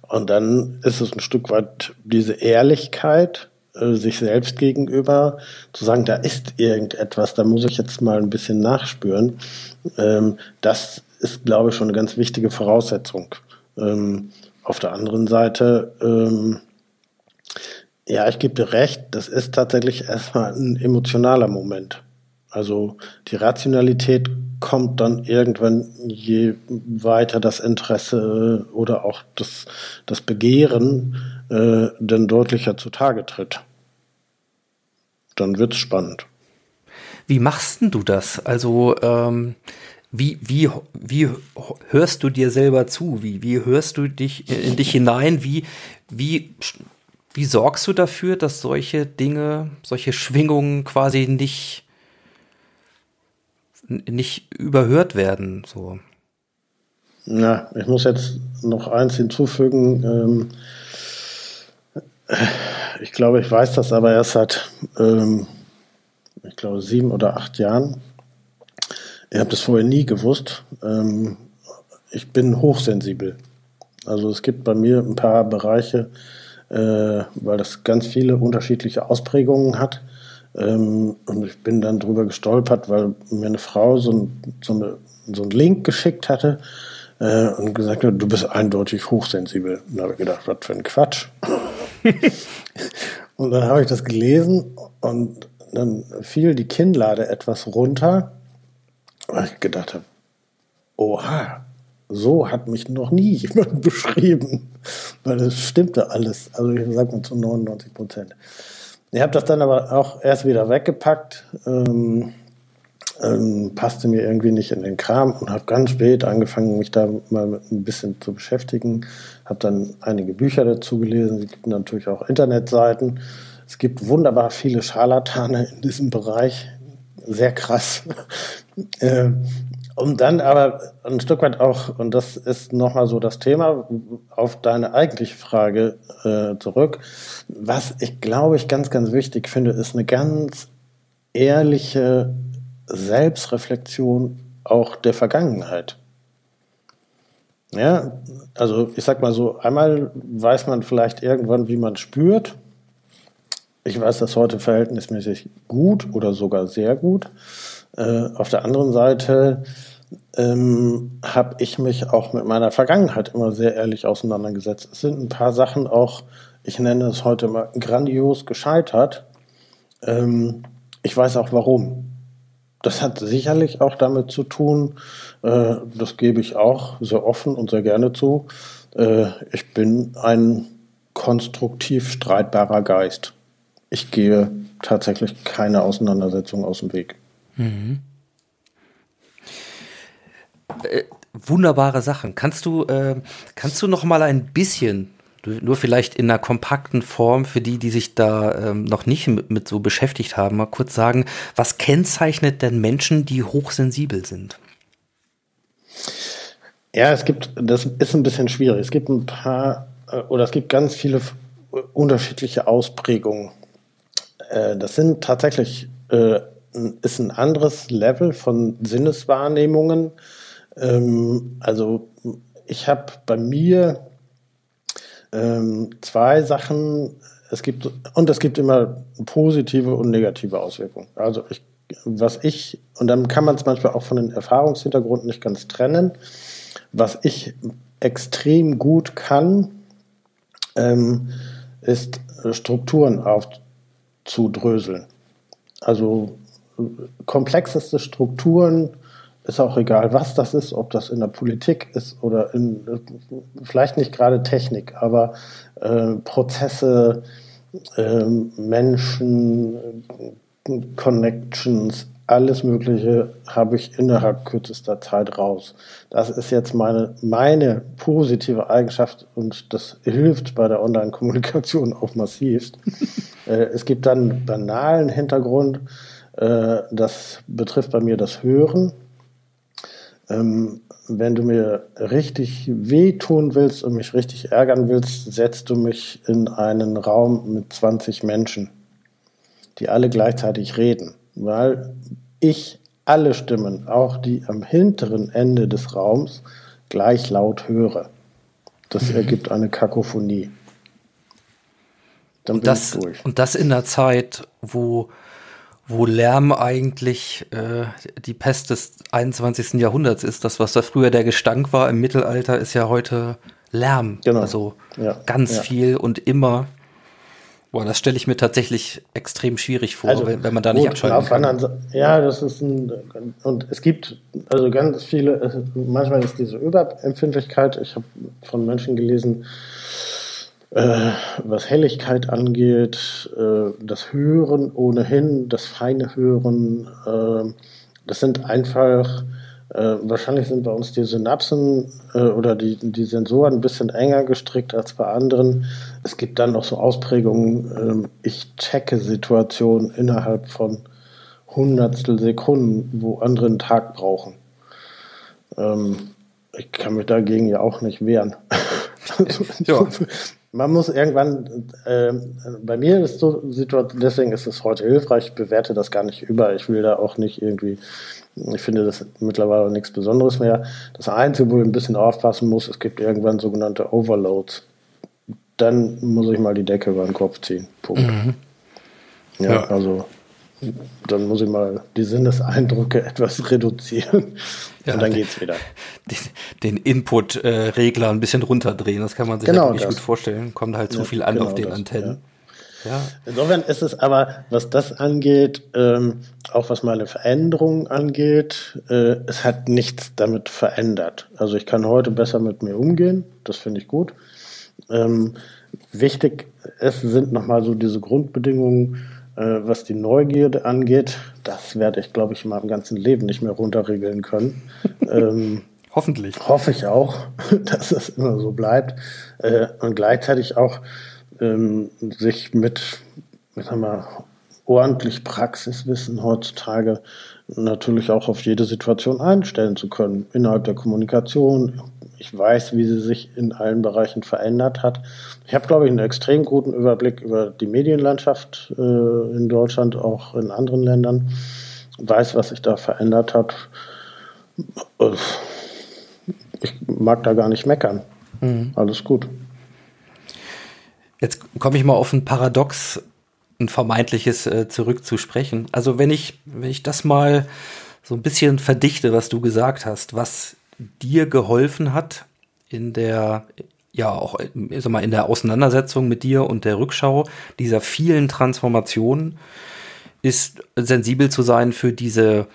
Und dann ist es ein Stück weit diese Ehrlichkeit, äh, sich selbst gegenüber, zu sagen, da ist irgendetwas, da muss ich jetzt mal ein bisschen nachspüren, ähm, das ist, glaube ich, schon eine ganz wichtige Voraussetzung. Ähm, auf der anderen Seite, ähm, ja, ich gebe dir recht, das ist tatsächlich erstmal ein emotionaler Moment. Also die Rationalität kommt dann irgendwann, je weiter das Interesse oder auch das, das Begehren äh, dann deutlicher zutage tritt. Dann wird's spannend. Wie machst denn du das? Also ähm, wie, wie, wie hörst du dir selber zu? Wie, wie hörst du dich in dich hinein? Wie, wie, wie sorgst du dafür, dass solche Dinge, solche Schwingungen quasi nicht, nicht überhört werden? So. Na, ich muss jetzt noch eins hinzufügen. Ähm, ich glaube, ich weiß das aber erst seit, ähm, ich glaube, sieben oder acht Jahren. Ich habe das vorher nie gewusst. Ähm, ich bin hochsensibel. Also es gibt bei mir ein paar Bereiche, äh, weil das ganz viele unterschiedliche Ausprägungen hat, Ähm, und ich bin dann drüber gestolpert, weil mir eine Frau so, ein, so, eine, so einen Link geschickt hatte äh, und gesagt hat, du bist eindeutig hochsensibel. Und da habe ich gedacht, was für ein Quatsch. und dann habe ich das gelesen und dann fiel die Kinnlade etwas runter, weil ich gedacht habe, oha, so hat mich noch nie jemand beschrieben, weil es stimmte alles. Also ich sage mal zu 99 Prozent. Ich habe das dann aber auch erst wieder weggepackt, ähm, ähm, passte mir irgendwie nicht in den Kram und habe ganz spät angefangen, mich da mal ein bisschen zu beschäftigen. Habe dann einige Bücher dazu gelesen. Es gibt natürlich auch Internetseiten. Es gibt wunderbar viele Scharlatane in diesem Bereich. Sehr krass. äh, um dann aber ein Stück weit auch, und das ist nochmal so das Thema, auf deine eigentliche Frage äh, zurück. Was ich glaube ich ganz, ganz wichtig finde, ist eine ganz ehrliche Selbstreflexion auch der Vergangenheit. Ja, also ich sag mal so, einmal weiß man vielleicht irgendwann, wie man spürt. Ich weiß das heute verhältnismäßig gut oder sogar sehr gut. Äh, auf der anderen Seite ähm, habe ich mich auch mit meiner Vergangenheit immer sehr ehrlich auseinandergesetzt. Es sind ein paar Sachen auch, ich nenne es heute mal grandios gescheitert. Ähm, ich weiß auch warum. Das hat sicherlich auch damit zu tun, äh, das gebe ich auch sehr offen und sehr gerne zu. Äh, ich bin ein konstruktiv streitbarer Geist. Ich gehe tatsächlich keine Auseinandersetzung aus dem Weg. Mhm. Äh, wunderbare Sachen. Kannst du, äh, kannst du noch mal ein bisschen, nur vielleicht in einer kompakten Form für die, die sich da ähm, noch nicht mit, mit, so beschäftigt haben, mal kurz sagen, was kennzeichnet denn Menschen, die hochsensibel sind? Ja, es gibt, das ist ein bisschen schwierig. Es gibt ein paar, äh, oder es gibt ganz viele unterschiedliche Ausprägungen. Äh, das sind tatsächlich, äh, ist ein anderes Level von Sinneswahrnehmungen ähm, also ich habe bei mir ähm, zwei Sachen. Es gibt und es gibt immer positive und negative Auswirkungen. Also ich, was ich und dann kann man es manchmal auch von den Erfahrungshintergründen nicht ganz trennen. Was ich extrem gut kann, ähm, ist Strukturen aufzudröseln. Also komplexeste Strukturen ist auch egal, was das ist, ob das in der Politik ist oder in, vielleicht nicht gerade Technik, aber äh, Prozesse, äh, Menschen, Connections, alles Mögliche habe ich innerhalb kürzester Zeit raus. Das ist jetzt meine, meine positive Eigenschaft und das hilft bei der Online-Kommunikation auch massivst. äh, es gibt dann einen banalen Hintergrund, äh, das betrifft bei mir das Hören ähm, wenn du mir richtig wehtun willst und mich richtig ärgern willst, setzt du mich in einen Raum mit 20 Menschen, die alle gleichzeitig reden, weil ich alle Stimmen, auch die am hinteren Ende des Raums, gleich laut höre. Das mhm. ergibt eine Kakophonie. Dann und, das, und das in der Zeit, wo wo Lärm eigentlich äh, die Pest des 21. Jahrhunderts ist. Das, was da früher der Gestank war im Mittelalter, ist ja heute Lärm. Genau. Also ja. ganz ja. viel und immer. Boah, das stelle ich mir tatsächlich extrem schwierig vor, also, wenn, wenn, man da nicht abschalten kann. Anderen, ja, das ist ein, und es gibt also ganz viele, manchmal ist diese Überempfindlichkeit, ich habe von Menschen gelesen, äh, was Helligkeit angeht, äh, das Hören ohnehin, das feine Hören, äh, das sind einfach, äh, wahrscheinlich sind bei uns die Synapsen äh, oder die, die Sensoren ein bisschen enger gestrickt als bei anderen. Es gibt dann noch so Ausprägungen, ähm, ich checke Situationen innerhalb von Hundertstel Sekunden, wo andere einen Tag brauchen. Ähm, ich kann mich dagegen ja auch nicht wehren. ja man muss irgendwann, äh, bei mir ist so Situation, deswegen ist es heute hilfreich, ich bewerte das gar nicht über, ich will da auch nicht irgendwie, ich finde das mittlerweile nichts Besonderes mehr. Das Einzige, wo ich ein bisschen aufpassen muss, es gibt irgendwann sogenannte Overloads. Dann muss ich mal die Decke über den Kopf ziehen. Punkt. Mhm. Ja, ja, also dann muss ich mal die Sinneseindrücke etwas reduzieren ja, und dann geht's wieder. Den, den Input-Regler ein bisschen runterdrehen, das kann man sich genau ja gut vorstellen. Kommt halt zu ja, viel an genau auf den das, Antennen. Ja. Insofern ist es aber, was das angeht, ähm, auch was meine Veränderung angeht, äh, es hat nichts damit verändert. Also ich kann heute besser mit mir umgehen, das finde ich gut. Ähm, wichtig ist, sind nochmal so diese Grundbedingungen, was die Neugierde angeht. Das werde ich, glaube ich, in meinem ganzen Leben nicht mehr runterregeln können. ähm, Hoffentlich. Hoffe ich auch, dass es immer so bleibt. Äh, und gleichzeitig auch ähm, sich mit, ich sag mal, ordentlich Praxiswissen heutzutage natürlich auch auf jede Situation einstellen zu können. Innerhalb der Kommunikation. Ich weiß, wie sie sich in allen Bereichen verändert hat. Ich habe, glaube ich, einen extrem guten Überblick über die Medienlandschaft äh, in Deutschland, auch in anderen Ländern. Weiß, was sich da verändert hat. Ich mag da gar nicht meckern. Mhm. Alles gut. Jetzt komme ich mal auf ein Paradox, ein vermeintliches äh, zurückzusprechen. Also wenn ich, wenn ich das mal so ein bisschen verdichte, was du gesagt hast, was dir geholfen hat in der, ja auch, sag mal, in der Auseinandersetzung mit dir und der Rückschau dieser vielen Transformationen, ist sensibel zu sein für diese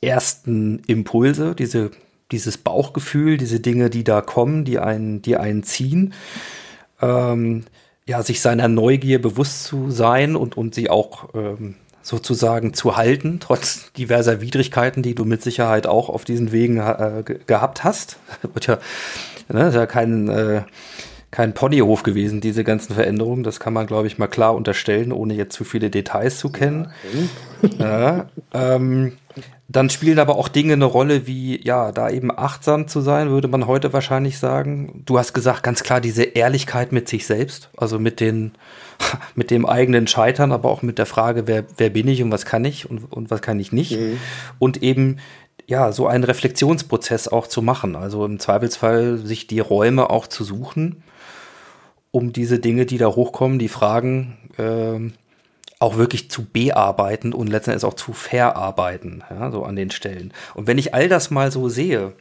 ersten Impulse, diese, dieses Bauchgefühl, diese Dinge, die da kommen, die einen, die einen ziehen. Ähm, ja, sich seiner Neugier bewusst zu sein und, und sie auch ähm, sozusagen zu halten, trotz diverser Widrigkeiten, die du mit Sicherheit auch auf diesen Wegen äh, gehabt hast. Wird ja, ne, ist ja kein, äh, kein Ponyhof gewesen, diese ganzen Veränderungen. Das kann man, glaube ich, mal klar unterstellen, ohne jetzt zu viele Details zu kennen. Ja, ähm, dann spielen aber auch Dinge eine Rolle, wie, ja, da eben achtsam zu sein, würde man heute wahrscheinlich sagen. Du hast gesagt, ganz klar, diese Ehrlichkeit mit sich selbst, also mit den, mit dem eigenen Scheitern, aber auch mit der Frage, wer, wer bin ich und was kann ich und, und was kann ich nicht. Mhm. Und eben, ja, so einen Reflexionsprozess auch zu machen. Also im Zweifelsfall sich die Räume auch zu suchen, um diese Dinge, die da hochkommen, die Fragen, äh, auch wirklich zu bearbeiten und letztendlich auch zu verarbeiten, ja, so an den Stellen. Und wenn ich all das mal so sehe,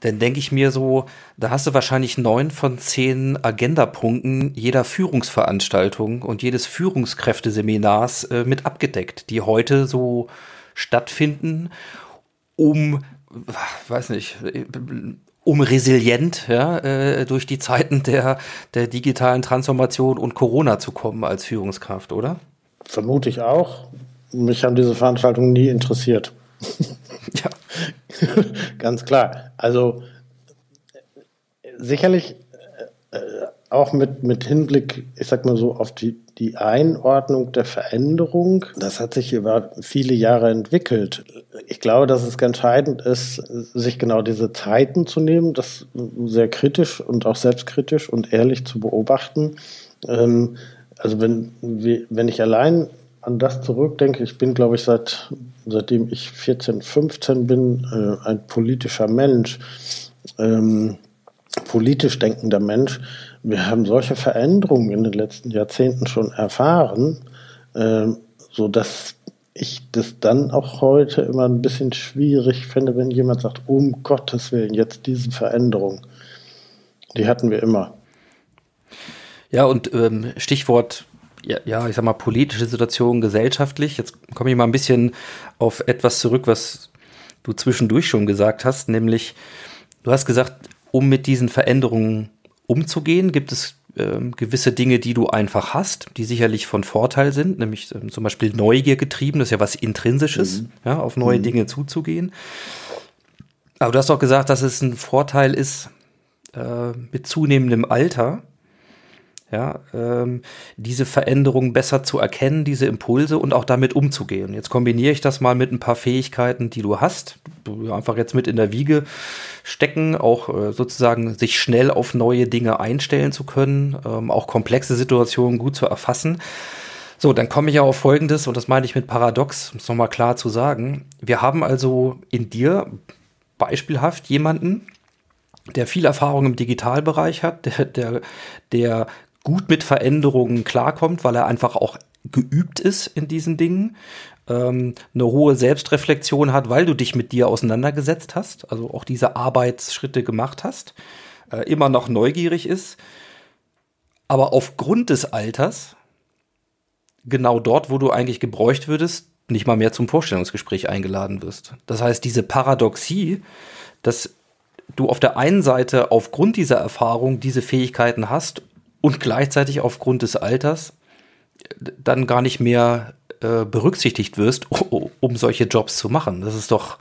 dann denke ich mir so, da hast du wahrscheinlich neun von zehn Agendapunkten jeder Führungsveranstaltung und jedes Führungskräfteseminars äh, mit abgedeckt, die heute so stattfinden, um, weiß nicht, um resilient ja, äh, durch die Zeiten der, der digitalen Transformation und Corona zu kommen als Führungskraft, oder? Vermute ich auch. Mich haben diese Veranstaltungen nie interessiert. ja. Ganz klar. Also sicherlich äh, auch mit, mit Hinblick, ich sag mal so, auf die, die Einordnung der Veränderung. Das hat sich über viele Jahre entwickelt. Ich glaube, dass es ganz entscheidend ist, sich genau diese Zeiten zu nehmen, das sehr kritisch und auch selbstkritisch und ehrlich zu beobachten. Ähm, also wenn, wenn ich allein an das zurückdenke, ich bin, glaube ich, seit, seitdem ich 14, 15 bin, äh, ein politischer Mensch, ähm, politisch denkender Mensch. Wir haben solche Veränderungen in den letzten Jahrzehnten schon erfahren, äh, so dass ich das dann auch heute immer ein bisschen schwierig finde, wenn jemand sagt, um Gottes Willen, jetzt diese Veränderung. Die hatten wir immer. Ja, und ähm, Stichwort, ja, ja, ich sag mal, politische Situation, gesellschaftlich. Jetzt komme ich mal ein bisschen auf etwas zurück, was du zwischendurch schon gesagt hast, nämlich, du hast gesagt, um mit diesen Veränderungen umzugehen, gibt es ähm, gewisse Dinge, die du einfach hast, die sicherlich von Vorteil sind, nämlich ähm, zum Beispiel Neugier getrieben, das ist ja was Intrinsisches, mhm. ja, auf neue mhm. Dinge zuzugehen. Aber du hast auch gesagt, dass es ein Vorteil ist äh, mit zunehmendem Alter, ja, ähm, diese Veränderungen besser zu erkennen, diese Impulse und auch damit umzugehen. Jetzt kombiniere ich das mal mit ein paar Fähigkeiten, die du hast, einfach jetzt mit in der Wiege stecken, auch äh, sozusagen sich schnell auf neue Dinge einstellen zu können, ähm, auch komplexe Situationen gut zu erfassen. So, dann komme ich ja auf Folgendes, und das meine ich mit Paradox, um es nochmal klar zu sagen. Wir haben also in dir beispielhaft jemanden, der viel Erfahrung im Digitalbereich hat, der, der, der gut mit Veränderungen klarkommt, weil er einfach auch geübt ist in diesen Dingen, ähm, eine hohe Selbstreflexion hat, weil du dich mit dir auseinandergesetzt hast, also auch diese Arbeitsschritte gemacht hast, äh, immer noch neugierig ist, aber aufgrund des Alters genau dort, wo du eigentlich gebräucht würdest, nicht mal mehr zum Vorstellungsgespräch eingeladen wirst. Das heißt, diese Paradoxie, dass du auf der einen Seite aufgrund dieser Erfahrung diese Fähigkeiten hast und gleichzeitig aufgrund des Alters dann gar nicht mehr äh, berücksichtigt wirst, um solche Jobs zu machen. Das ist doch,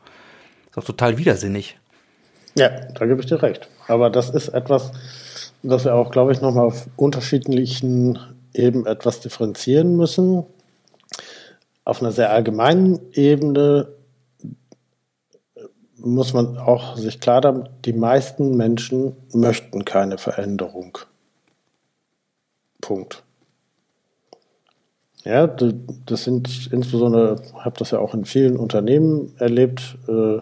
ist doch total widersinnig. Ja, da gebe ich dir recht. Aber das ist etwas, das wir auch, glaube ich, nochmal auf unterschiedlichen Ebenen etwas differenzieren müssen. Auf einer sehr allgemeinen Ebene muss man auch sich klar haben, die meisten Menschen möchten keine Veränderung. Punkt. Ja, das sind insbesondere, ich habe das ja auch in vielen Unternehmen erlebt, äh,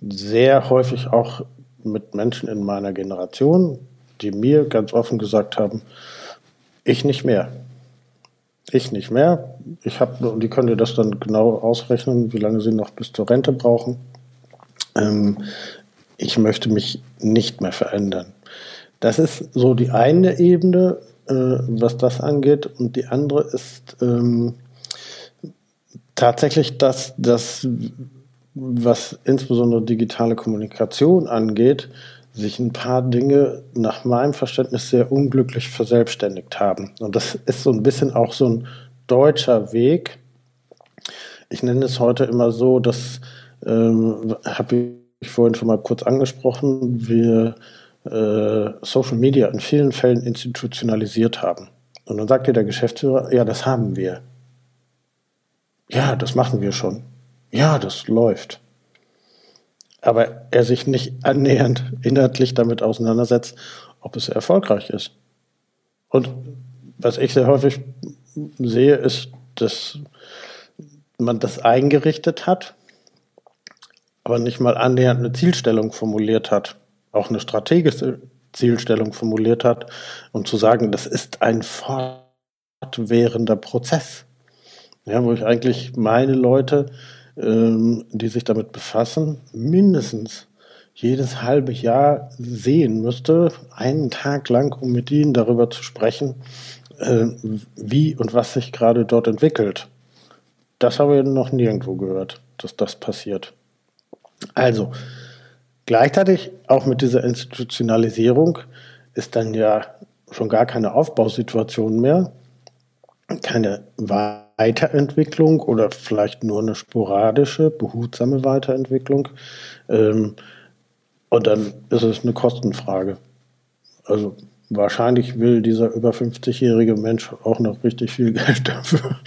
sehr häufig auch mit Menschen in meiner Generation, die mir ganz offen gesagt haben, ich nicht mehr. Ich nicht mehr. Ich habe, und die können dir das dann genau ausrechnen, wie lange sie noch bis zur Rente brauchen. Ähm, ich möchte mich nicht mehr verändern. Das ist so die eine Ebene, äh, was das angeht. Und die andere ist ähm, tatsächlich das, das, was insbesondere digitale Kommunikation angeht, sich ein paar Dinge nach meinem Verständnis sehr unglücklich verselbstständigt haben. Und das ist so ein bisschen auch so ein deutscher Weg. Ich nenne es heute immer so, dass ähm, habe ich vorhin schon mal kurz angesprochen, wir äh, Social Media in vielen Fällen institutionalisiert haben. Und dann sagt dir der Geschäftsführer, ja, das haben wir. Ja, das machen wir schon. Ja, das läuft aber er sich nicht annähernd inhaltlich damit auseinandersetzt, ob es erfolgreich ist. Und was ich sehr häufig sehe, ist, dass man das eingerichtet hat, aber nicht mal annähernd eine Zielstellung formuliert hat, auch eine strategische Zielstellung formuliert hat, um zu sagen, das ist ein fortwährender Prozess. Ja, wo ich eigentlich meine Leute ähm, die sich damit befassen, mindestens jedes halbe Jahr sehen müsste, einen Tag lang, um mit ihnen darüber zu sprechen, äh, wie und was sich gerade dort entwickelt. Das habe ich noch nirgendwo gehört, dass das passiert. Also, gleichzeitig auch mit dieser Institutionalisierung ist dann ja schon gar keine Aufbausituation mehr, keine Weiterentwicklung oder vielleicht nur eine sporadische, behutsame Weiterentwicklung. Ähm, und dann ist es eine Kostenfrage. Also wahrscheinlich will dieser über 50-jährige Mensch auch noch richtig viel Geld dafür.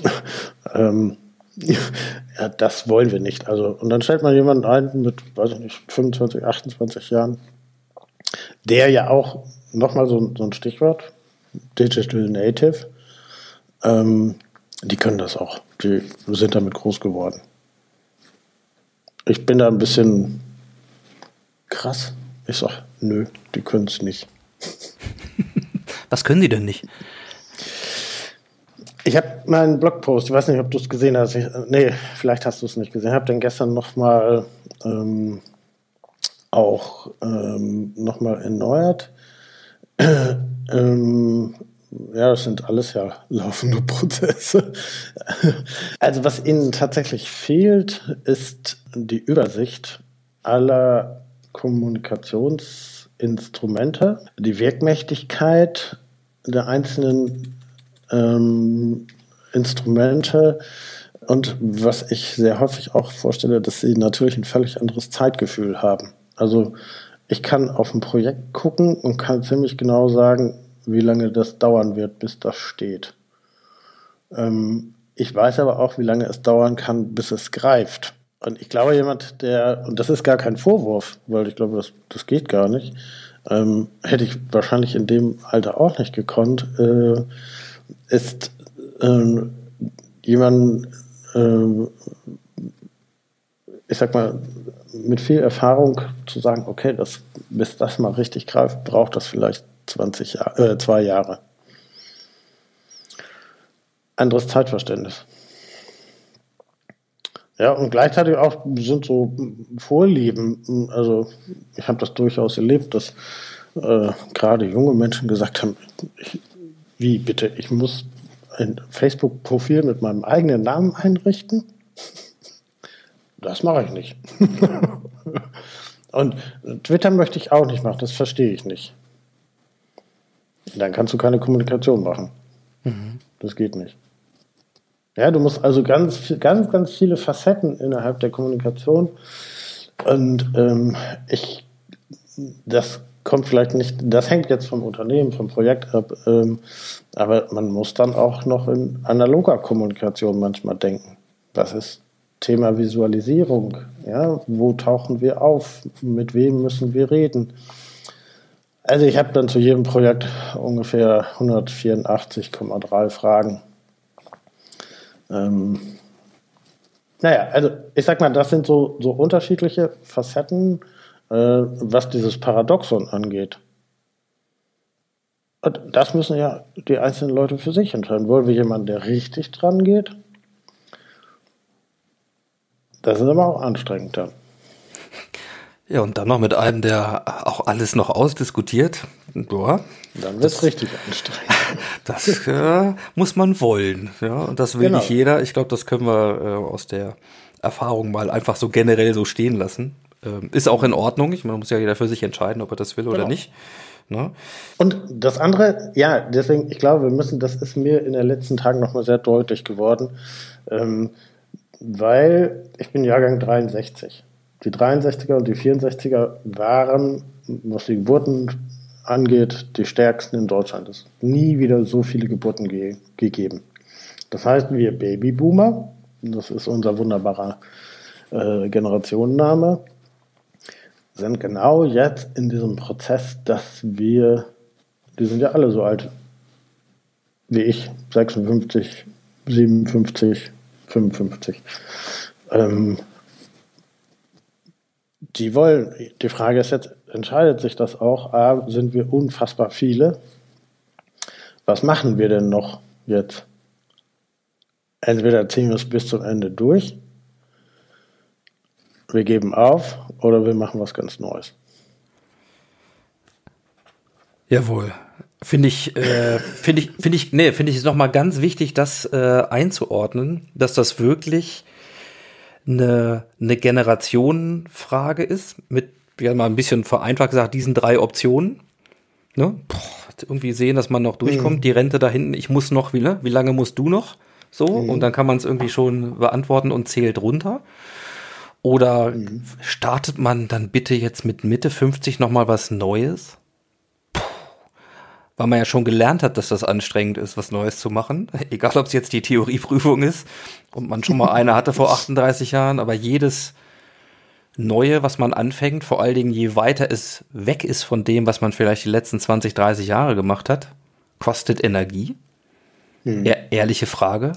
ähm, ja, das wollen wir nicht. Also, und dann stellt man jemanden ein mit, weiß ich nicht, 25, 28 Jahren, der ja auch, nochmal so, so ein Stichwort, Digital Native, ähm, die können das auch. Die sind damit groß geworden. Ich bin da ein bisschen krass. Ich sag, nö, die können es nicht. Was können sie denn nicht? Ich habe meinen Blogpost, ich weiß nicht, ob du es gesehen hast. Ich, nee, vielleicht hast du es nicht gesehen. Ich habe den gestern nochmal ähm, auch ähm, nochmal erneuert. ähm, ja, das sind alles ja laufende Prozesse. Also was Ihnen tatsächlich fehlt, ist die Übersicht aller Kommunikationsinstrumente, die Wirkmächtigkeit der einzelnen ähm, Instrumente und was ich sehr häufig auch vorstelle, dass sie natürlich ein völlig anderes Zeitgefühl haben. Also ich kann auf ein Projekt gucken und kann ziemlich genau sagen, wie lange das dauern wird, bis das steht. Ähm, ich weiß aber auch, wie lange es dauern kann, bis es greift. Und ich glaube, jemand, der, und das ist gar kein Vorwurf, weil ich glaube, das, das geht gar nicht, ähm, hätte ich wahrscheinlich in dem Alter auch nicht gekonnt, äh, ist ähm, jemand, äh, ich sag mal, mit viel Erfahrung zu sagen, okay, das, bis das mal richtig greift, braucht das vielleicht 20 Jahre, äh, zwei Jahre. anderes Zeitverständnis. Ja, und gleichzeitig auch sind so Vorlieben, also ich habe das durchaus erlebt, dass äh, gerade junge Menschen gesagt haben, ich, wie bitte, ich muss ein Facebook-Profil mit meinem eigenen Namen einrichten? Das mache ich nicht. und Twitter möchte ich auch nicht machen, das verstehe ich nicht. Dann kannst du keine Kommunikation machen. Mhm. Das geht nicht. Ja, du musst also ganz, ganz, ganz viele Facetten innerhalb der Kommunikation. Und ähm, ich, das kommt vielleicht nicht, das hängt jetzt vom Unternehmen, vom Projekt ab, ähm, aber man muss dann auch noch in analoger Kommunikation manchmal denken. Das ist Thema Visualisierung. Ja, wo tauchen wir auf? Mit wem müssen wir reden? Also ich habe dann zu jedem Projekt ungefähr 184,3 Fragen. Ähm, naja, also ich sag mal, das sind so, so unterschiedliche Facetten, was dieses Paradoxon angeht. Und das müssen ja die einzelnen Leute für sich entscheiden. Wollen wir jemanden, der richtig dran geht? Das ist aber auch anstrengend dann. Ja, und dann noch mit einem, der auch alles noch ausdiskutiert. Boah, dann wird es richtig anstrengend. Das äh, muss man wollen. Ja, und das will genau. nicht jeder. Ich glaube, das können wir äh, aus der Erfahrung mal einfach so generell so stehen lassen. Ähm, ist auch in Ordnung. Ich, man muss ja jeder für sich entscheiden, ob er das will genau. oder nicht. Ne? Und das andere, ja, deswegen, ich glaube, wir müssen, das ist mir in den letzten Tagen nochmal sehr deutlich geworden, ähm, weil ich bin Jahrgang 63. Die 63er und die 64er waren, was die Geburten angeht, die stärksten in Deutschland. Es nie wieder so viele Geburten ge gegeben. Das heißt, wir Babyboomer, das ist unser wunderbarer äh, Generationenname, sind genau jetzt in diesem Prozess, dass wir, die sind ja alle so alt wie ich, 56, 57, 55. Ähm, die wollen, die Frage ist jetzt, entscheidet sich das auch? A, sind wir unfassbar viele? Was machen wir denn noch jetzt? Entweder ziehen wir es bis zum Ende durch, wir geben auf oder wir machen was ganz Neues. Jawohl. Finde ich, äh, finde ich, finde ich, nee, finde ich es nochmal ganz wichtig, das äh, einzuordnen, dass das wirklich eine, eine Generationenfrage ist, mit, ja mal ein bisschen vereinfacht gesagt, diesen drei Optionen. Ne? Boah, irgendwie sehen, dass man noch durchkommt, mhm. die Rente da hinten, ich muss noch, wie, ne? wie lange musst du noch? So, mhm. und dann kann man es irgendwie schon beantworten und zählt runter. Oder mhm. startet man dann bitte jetzt mit Mitte 50 nochmal was Neues? weil man ja schon gelernt hat, dass das anstrengend ist, was Neues zu machen. Egal, ob es jetzt die Theorieprüfung ist und man schon mal eine hatte vor 38 Jahren, aber jedes Neue, was man anfängt, vor allen Dingen je weiter es weg ist von dem, was man vielleicht die letzten 20, 30 Jahre gemacht hat, kostet Energie. Mhm. E ehrliche Frage.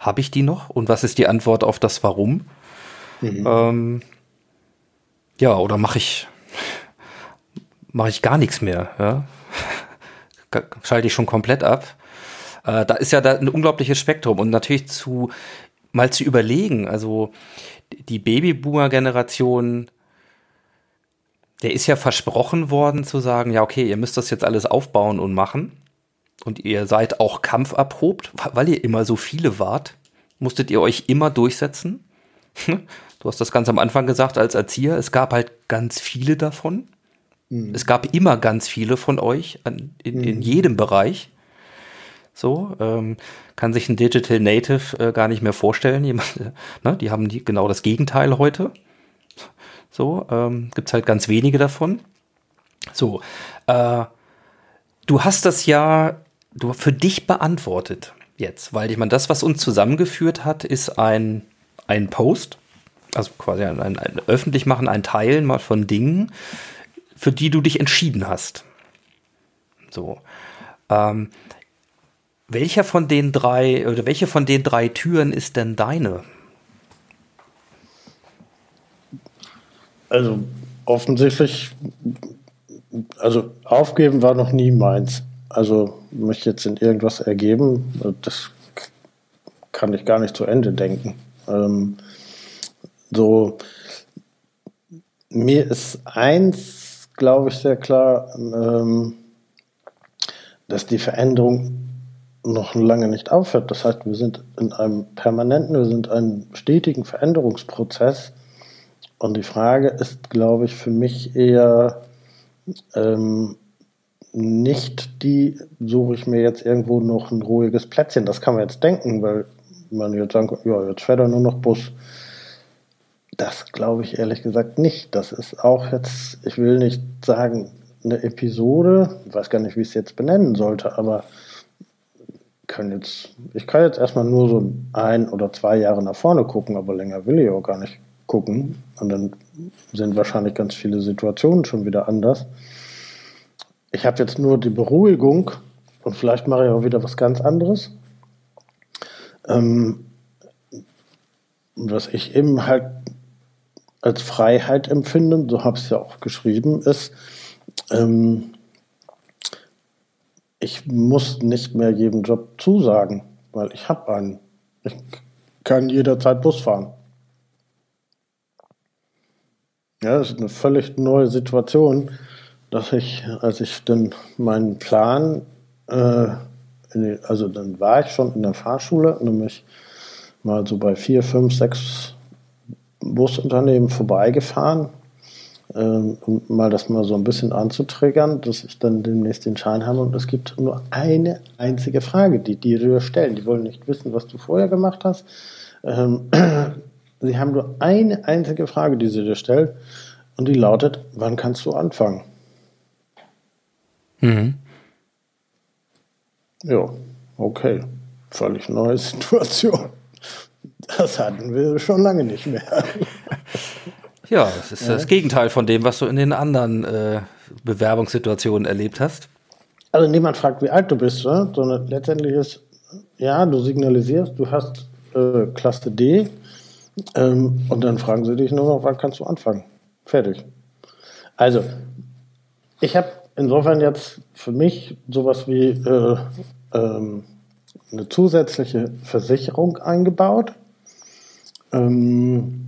Habe ich die noch? Und was ist die Antwort auf das Warum? Mhm. Ähm, ja, oder mache ich, mache ich gar nichts mehr? Ja? schalte ich schon komplett ab. Äh, da ist ja da ein unglaubliches Spektrum und natürlich zu mal zu überlegen, also die Babyboomer-Generation, der ist ja versprochen worden zu sagen, ja okay, ihr müsst das jetzt alles aufbauen und machen und ihr seid auch kampferprobt, weil ihr immer so viele wart, musstet ihr euch immer durchsetzen. Du hast das ganz am Anfang gesagt als Erzieher, es gab halt ganz viele davon. Mhm. Es gab immer ganz viele von euch an, in, mhm. in, jedem Bereich. So, ähm, kann sich ein Digital Native äh, gar nicht mehr vorstellen. Jemand, äh, ne, die haben die, genau das Gegenteil heute. So, ähm, gibt halt ganz wenige davon. So, äh, du hast das ja du, für dich beantwortet jetzt, weil ich meine, das, was uns zusammengeführt hat, ist ein, ein Post, also quasi ein, ein, ein öffentlich machen, ein Teilen mal von Dingen, für die du dich entschieden hast. So. Ähm, welcher von den drei oder welche von den drei Türen ist denn deine? Also offensichtlich, also aufgeben war noch nie meins. Also mich jetzt in irgendwas ergeben, das kann ich gar nicht zu Ende denken. Ähm, so, mir ist eins, glaube ich, sehr klar, ähm, dass die Veränderung noch lange nicht aufhört. Das heißt, wir sind in einem permanenten, wir sind in einem stetigen Veränderungsprozess. Und die Frage ist, glaube ich, für mich eher ähm, nicht die, suche ich mir jetzt irgendwo noch ein ruhiges Plätzchen. Das kann man jetzt denken, weil man jetzt sagen kann, ja, jetzt fährt er nur noch Bus. Das glaube ich ehrlich gesagt nicht. Das ist auch jetzt, ich will nicht sagen, eine Episode, ich weiß gar nicht, wie ich es jetzt benennen sollte, aber kann jetzt, ich kann jetzt erstmal nur so ein oder zwei Jahre nach vorne gucken, aber länger will ich auch gar nicht gucken. Und dann sind wahrscheinlich ganz viele Situationen schon wieder anders. Ich habe jetzt nur die Beruhigung und vielleicht mache ich auch wieder was ganz anderes. Ähm, was ich eben halt als Freiheit empfinde, so habe ich es ja auch geschrieben, ist, ähm, ich muss nicht mehr jedem Job zusagen, weil ich habe einen. Ich kann jederzeit Bus fahren. Ja, das ist eine völlig neue Situation, dass ich, als ich dann meinen Plan, äh, die, also dann war ich schon in der Fahrschule, nämlich mal so bei vier, fünf, sechs Busunternehmen vorbeigefahren ähm, um mal das mal so ein bisschen anzutriggern, dass ich dann demnächst den Schein habe und es gibt nur eine einzige Frage, die die dir stellen. Die wollen nicht wissen, was du vorher gemacht hast. Ähm, sie haben nur eine einzige Frage, die sie dir stellen und die lautet, wann kannst du anfangen? Mhm. Ja, okay. Völlig neue Situation. Das hatten wir schon lange nicht mehr. Ja, es ist ja. das Gegenteil von dem, was du in den anderen äh, Bewerbungssituationen erlebt hast. Also niemand fragt, wie alt du bist, ne? sondern letztendlich ist, ja, du signalisierst, du hast äh, Klasse D ähm, und dann fragen sie dich nur noch, wann kannst du anfangen? Fertig. Also, ich habe insofern jetzt für mich sowas wie äh, ähm, eine zusätzliche Versicherung eingebaut. Ähm,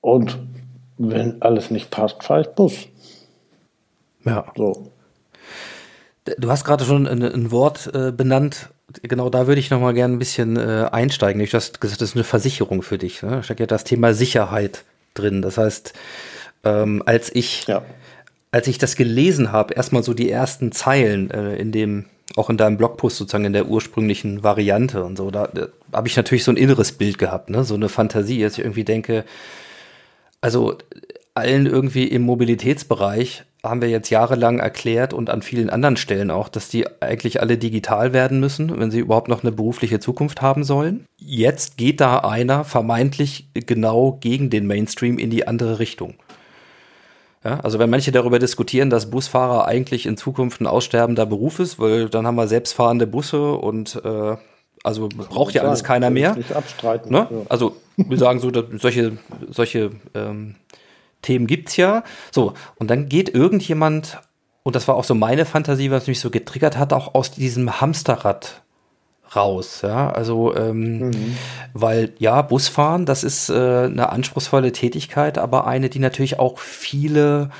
und wenn alles nicht passt, fahre ich Bus. Ja. So. Du hast gerade schon ein, ein Wort äh, benannt. Genau da würde ich noch mal gerne ein bisschen äh, einsteigen. Du hast gesagt, das ist eine Versicherung für dich. Ne? Da steckt ja das Thema Sicherheit drin. Das heißt, ähm, als ich ja. als ich das gelesen habe, erstmal so die ersten Zeilen äh, in dem auch in deinem Blogpost sozusagen in der ursprünglichen Variante und so, da, da habe ich natürlich so ein inneres Bild gehabt, ne? so eine Fantasie, dass ich irgendwie denke, also allen irgendwie im Mobilitätsbereich haben wir jetzt jahrelang erklärt und an vielen anderen Stellen auch, dass die eigentlich alle digital werden müssen, wenn sie überhaupt noch eine berufliche Zukunft haben sollen. Jetzt geht da einer vermeintlich genau gegen den Mainstream in die andere Richtung. Ja, also wenn manche darüber diskutieren, dass Busfahrer eigentlich in Zukunft ein aussterbender Beruf ist, weil dann haben wir selbstfahrende Busse und äh, also braucht ja alles keiner mehr. Nicht abstreiten. Ne? Ja. Also wir sagen so, solche, solche ähm, Themen gibt's ja. So, und dann geht irgendjemand, und das war auch so meine Fantasie, was mich so getriggert hat, auch aus diesem Hamsterrad raus, ja, also ähm, mhm. weil ja Busfahren, das ist äh, eine anspruchsvolle Tätigkeit, aber eine, die natürlich auch viele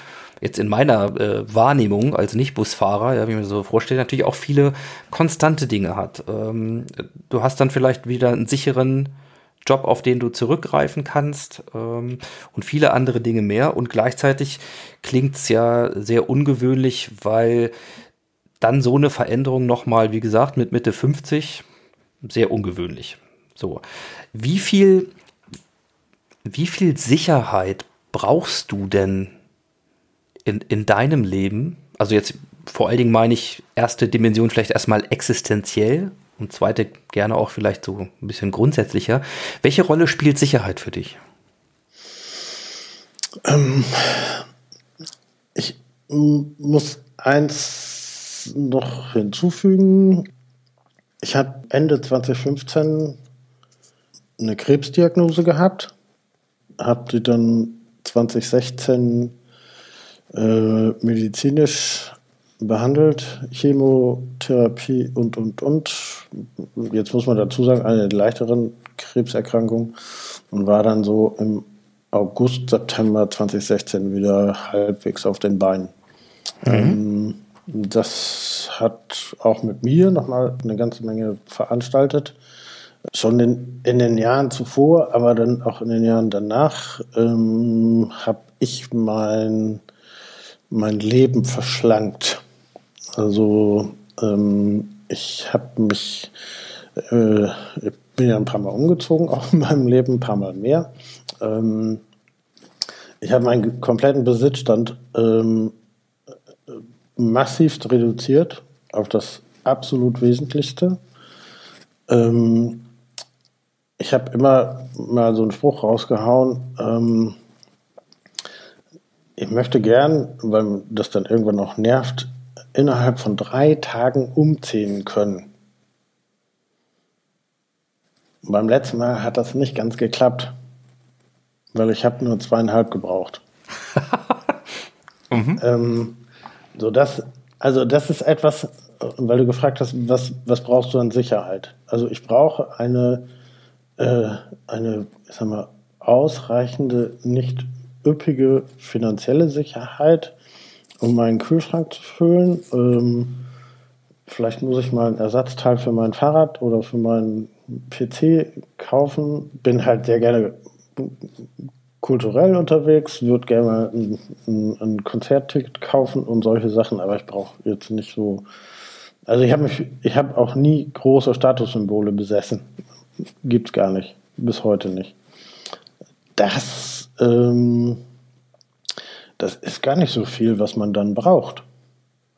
jetzt in meiner äh, Wahrnehmung als Nicht-Busfahrer, ja, wie ich mir so vorstelle, natürlich auch viele konstante Dinge hat. Ähm, du hast dann vielleicht wieder einen sicheren Job, auf den du zurückgreifen kannst ähm, und viele andere Dinge mehr. Und gleichzeitig klingt es ja sehr ungewöhnlich, weil dann so eine Veränderung nochmal, wie gesagt, mit Mitte 50, sehr ungewöhnlich. So, wie viel, wie viel Sicherheit brauchst du denn in, in deinem Leben? Also jetzt vor allen Dingen meine ich erste Dimension vielleicht erstmal existenziell und zweite gerne auch vielleicht so ein bisschen grundsätzlicher. Welche Rolle spielt Sicherheit für dich? Ähm, ich muss eins noch hinzufügen. Ich habe Ende 2015 eine Krebsdiagnose gehabt, habe die dann 2016 äh, medizinisch behandelt, Chemotherapie und, und, und. Jetzt muss man dazu sagen, eine der leichteren Krebserkrankungen und war dann so im August, September 2016 wieder halbwegs auf den Beinen. Mhm. Ähm, das hat auch mit mir nochmal eine ganze Menge veranstaltet. Schon in, in, den Jahren zuvor, aber dann auch in den Jahren danach ähm, habe ich mein, mein Leben verschlankt. Also ähm, ich habe mich, äh, ich bin ja ein paar Mal umgezogen, auch in meinem Leben ein paar Mal mehr. Ähm, ich habe meinen kompletten Besitzstand ähm, massiv reduziert auf das absolut Wesentlichste. Ähm, ich habe immer mal so einen Spruch rausgehauen. Ähm, ich möchte gern, weil das dann irgendwann noch nervt, innerhalb von drei Tagen umziehen können. Beim letzten Mal hat das nicht ganz geklappt, weil ich habe nur zweieinhalb gebraucht. mhm. ähm, so das, also das ist etwas, weil du gefragt hast, was, was brauchst du an Sicherheit? Also ich brauche eine, äh, eine, ich sag mal, ausreichende, nicht üppige finanzielle Sicherheit, um meinen Kühlschrank zu füllen. Ähm, vielleicht muss ich mal ein Ersatzteil für mein Fahrrad oder für meinen PC kaufen. Bin halt sehr gerne kulturell unterwegs, würde gerne ein, ein, ein, Konzertticket kaufen und solche Sachen, aber ich brauche jetzt nicht so. Also ich habe mich, ich habe auch nie große Statussymbole besessen. Gibt's gar nicht. Bis heute nicht. Das, ähm, das ist gar nicht so viel, was man dann braucht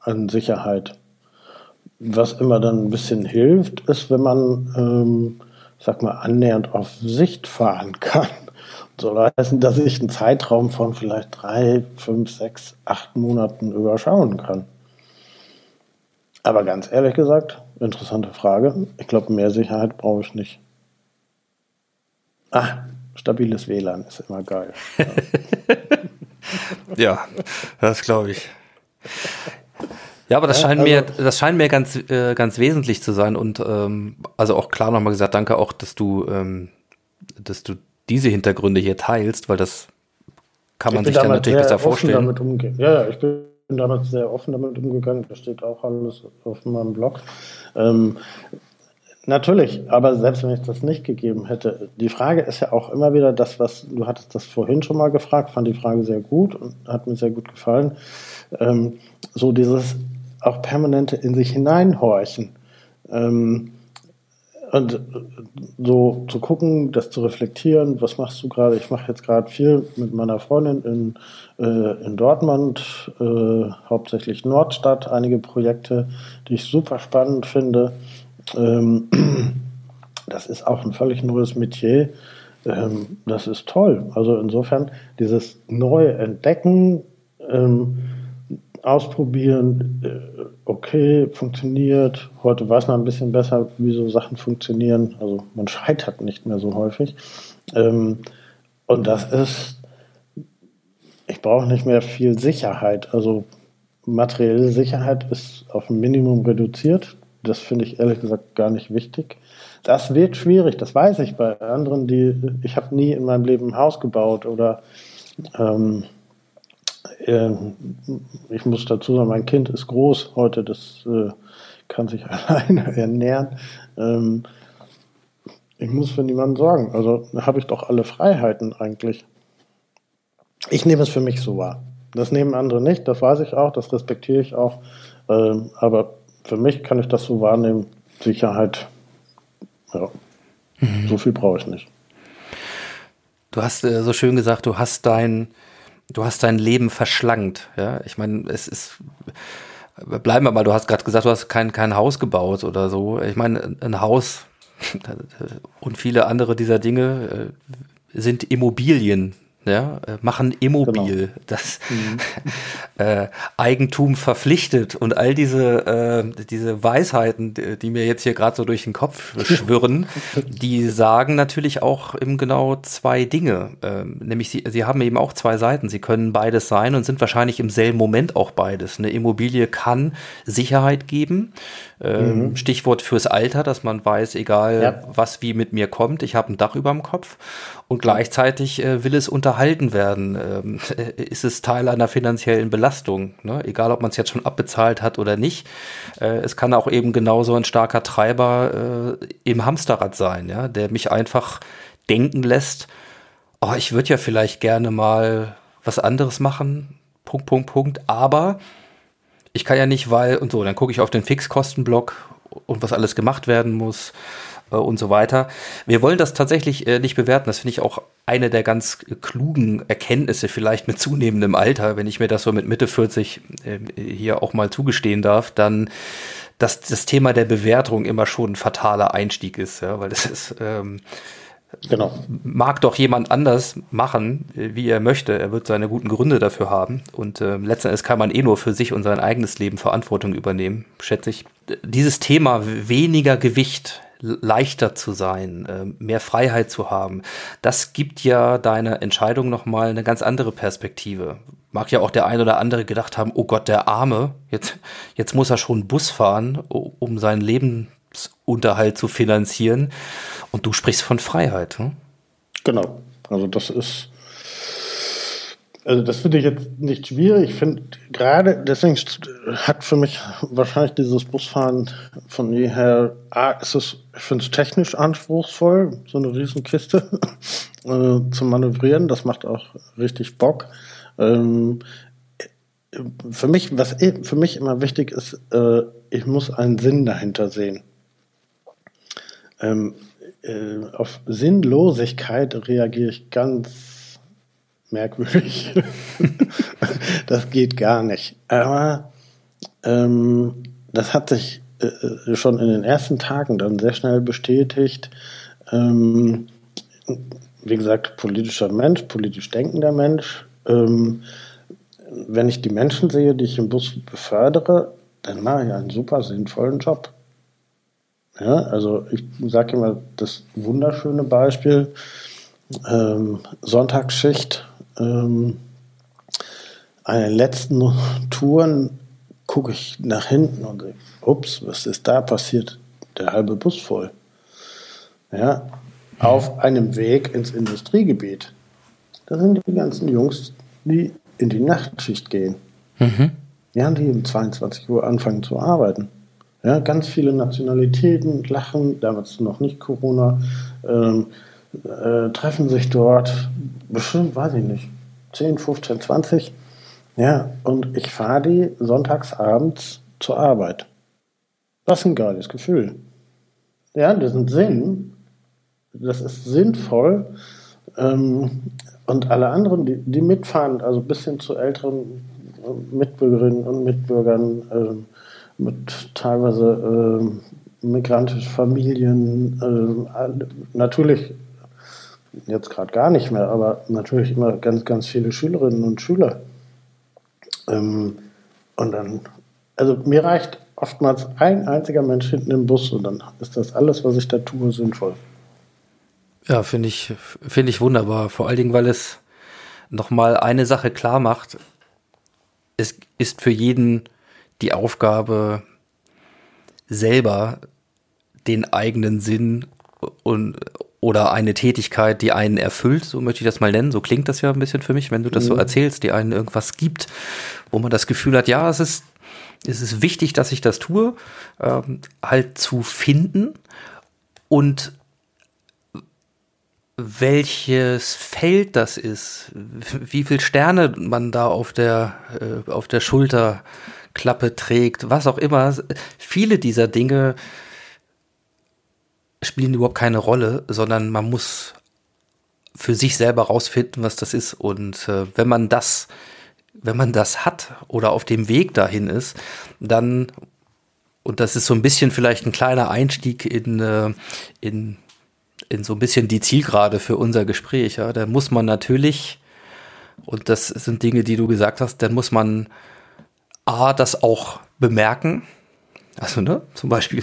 an Sicherheit. Was immer dann ein bisschen hilft, ist, wenn man, ähm, sag mal, annähernd auf Sicht fahren kann soll heißen, dass ich einen Zeitraum von vielleicht drei, fünf, sechs, acht Monaten überschauen kann. Aber ganz ehrlich gesagt, interessante Frage. Ich glaube, mehr Sicherheit brauche ich nicht. Ah, stabiles WLAN ist immer geil. ja, das glaube ich. Ja, aber das scheint also, mir, das scheint mir ganz, äh, ganz wesentlich zu sein und ähm, also auch klar nochmal gesagt, danke auch, dass du, ähm, dass du diese Hintergründe hier teilst, weil das kann man sich dann natürlich besser vorstellen. Ja, ich bin damals sehr offen damit umgegangen. Da steht auch alles auf meinem Blog. Ähm, natürlich, aber selbst wenn ich das nicht gegeben hätte, die Frage ist ja auch immer wieder das, was du hattest das vorhin schon mal gefragt, fand die Frage sehr gut und hat mir sehr gut gefallen. Ähm, so dieses auch permanente in sich hineinhorchen. Ähm, und so zu gucken, das zu reflektieren, was machst du gerade? Ich mache jetzt gerade viel mit meiner Freundin in, äh, in Dortmund, äh, hauptsächlich Nordstadt, einige Projekte, die ich super spannend finde. Ähm, das ist auch ein völlig neues Metier. Ähm, das ist toll. Also insofern dieses neue Entdecken, ähm, ausprobieren, äh, okay, funktioniert. Heute weiß man ein bisschen besser, wie so Sachen funktionieren. Also man scheitert nicht mehr so häufig. Ähm, und das ist, ich brauche nicht mehr viel Sicherheit. Also materielle Sicherheit ist auf ein Minimum reduziert. Das finde ich ehrlich gesagt gar nicht wichtig. Das wird schwierig, das weiß ich bei anderen, die ich habe nie in meinem Leben ein Haus gebaut oder ähm, ähm, ich muss dazu sagen, mein Kind ist groß heute, das äh, kann sich alleine ernähren. Ähm, ich muss für niemanden sorgen. Also habe ich doch alle Freiheiten eigentlich. Ich nehme es für mich so wahr. Das nehmen andere nicht, das weiß ich auch, das respektiere ich auch. Ähm, aber für mich kann ich das so wahrnehmen. Sicherheit, ja, mhm. so viel brauche ich nicht. Du hast äh, so schön gesagt, du hast dein, du hast dein Leben verschlankt. Ja, ich meine, es ist bleiben wir mal, du hast gerade gesagt, du hast kein, kein Haus gebaut oder so. Ich meine, ein Haus und viele andere dieser Dinge äh, sind Immobilien. Ja, äh, machen immobil, genau. das mhm. äh, Eigentum verpflichtet und all diese, äh, diese Weisheiten, die mir jetzt hier gerade so durch den Kopf schwirren, die sagen natürlich auch im genau zwei Dinge. Ähm, nämlich sie, sie haben eben auch zwei Seiten. Sie können beides sein und sind wahrscheinlich im selben Moment auch beides. Eine Immobilie kann Sicherheit geben. Ähm, mhm. Stichwort fürs Alter, dass man weiß, egal ja. was wie mit mir kommt, ich habe ein Dach über dem Kopf und gleichzeitig äh, will es unterhalten werden. Ähm, ist es Teil einer finanziellen Belastung, ne? egal ob man es jetzt schon abbezahlt hat oder nicht. Äh, es kann auch eben genauso ein starker Treiber äh, im Hamsterrad sein, ja? der mich einfach denken lässt, oh, ich würde ja vielleicht gerne mal was anderes machen, Punkt, Punkt, Punkt, aber ich kann ja nicht, weil und so, dann gucke ich auf den Fixkostenblock und was alles gemacht werden muss äh, und so weiter. Wir wollen das tatsächlich äh, nicht bewerten. Das finde ich auch eine der ganz klugen Erkenntnisse vielleicht mit zunehmendem Alter, wenn ich mir das so mit Mitte 40 äh, hier auch mal zugestehen darf, dann dass das Thema der Bewertung immer schon ein fataler Einstieg ist, ja, weil das ist ähm, Genau. Mag doch jemand anders machen, wie er möchte. Er wird seine guten Gründe dafür haben. Und äh, letztendlich kann man eh nur für sich und sein eigenes Leben Verantwortung übernehmen, schätze ich. Dieses Thema weniger Gewicht leichter zu sein, äh, mehr Freiheit zu haben, das gibt ja deiner Entscheidung nochmal eine ganz andere Perspektive. Mag ja auch der ein oder andere gedacht haben, oh Gott, der Arme, jetzt, jetzt muss er schon Bus fahren, um seinen Lebensunterhalt zu finanzieren. Und du sprichst von Freiheit. Hm? Genau. Also das ist, also das finde ich jetzt nicht schwierig. Ich finde gerade, deswegen hat für mich wahrscheinlich dieses Busfahren von jeher, ah, ist es, ich finde es technisch anspruchsvoll, so eine Riesenkiste äh, zu manövrieren. Das macht auch richtig Bock. Ähm, für mich, was für mich immer wichtig ist, äh, ich muss einen Sinn dahinter sehen. Ähm, äh, auf Sinnlosigkeit reagiere ich ganz merkwürdig. das geht gar nicht. Aber ähm, das hat sich äh, äh, schon in den ersten Tagen dann sehr schnell bestätigt. Ähm, wie gesagt, politischer Mensch, politisch denkender Mensch. Ähm, wenn ich die Menschen sehe, die ich im Bus befördere, dann mache ich einen super sinnvollen Job. Ja, also ich sage immer das wunderschöne Beispiel, ähm, Sonntagsschicht, ähm, an den letzten Touren gucke ich nach hinten und denke, ups, was ist da passiert? Der halbe Bus voll. Ja, auf einem Weg ins Industriegebiet. Da sind die ganzen Jungs, die in die Nachtschicht gehen. Mhm. Ja, die um 22 Uhr anfangen zu arbeiten. Ja, ganz viele Nationalitäten lachen, damals noch nicht Corona, ähm, äh, treffen sich dort, bestimmt, weiß ich nicht, 10, 15, 20. Ja, und ich fahre die sonntags abends zur Arbeit. Das ist ein geiles Gefühl. Ja, das ein Sinn. Das ist sinnvoll. Ähm, und alle anderen, die, die mitfahren, also bis hin zu älteren Mitbürgerinnen und Mitbürgern, ähm, mit teilweise ähm, migrantischen Familien, äh, natürlich jetzt gerade gar nicht mehr, aber natürlich immer ganz, ganz viele Schülerinnen und Schüler. Ähm, und dann, also mir reicht oftmals ein einziger Mensch hinten im Bus und dann ist das alles, was ich da tue, sinnvoll. Ja, finde ich, finde ich wunderbar. Vor allen Dingen, weil es nochmal eine Sache klar macht. Es ist für jeden die Aufgabe, selber den eigenen Sinn und oder eine Tätigkeit, die einen erfüllt, so möchte ich das mal nennen. So klingt das ja ein bisschen für mich, wenn du das mhm. so erzählst, die einen irgendwas gibt, wo man das Gefühl hat, ja, es ist, es ist wichtig, dass ich das tue, ähm, halt zu finden und welches Feld das ist, wie viel Sterne man da auf der, äh, auf der Schulterklappe trägt, was auch immer. Viele dieser Dinge spielen überhaupt keine Rolle, sondern man muss für sich selber rausfinden, was das ist. Und äh, wenn man das, wenn man das hat oder auf dem Weg dahin ist, dann, und das ist so ein bisschen vielleicht ein kleiner Einstieg in, äh, in, in so ein bisschen die Zielgerade für unser Gespräch, ja, da muss man natürlich Und das sind Dinge, die du gesagt hast, dann muss man A, das auch bemerken. Also, ne, zum Beispiel,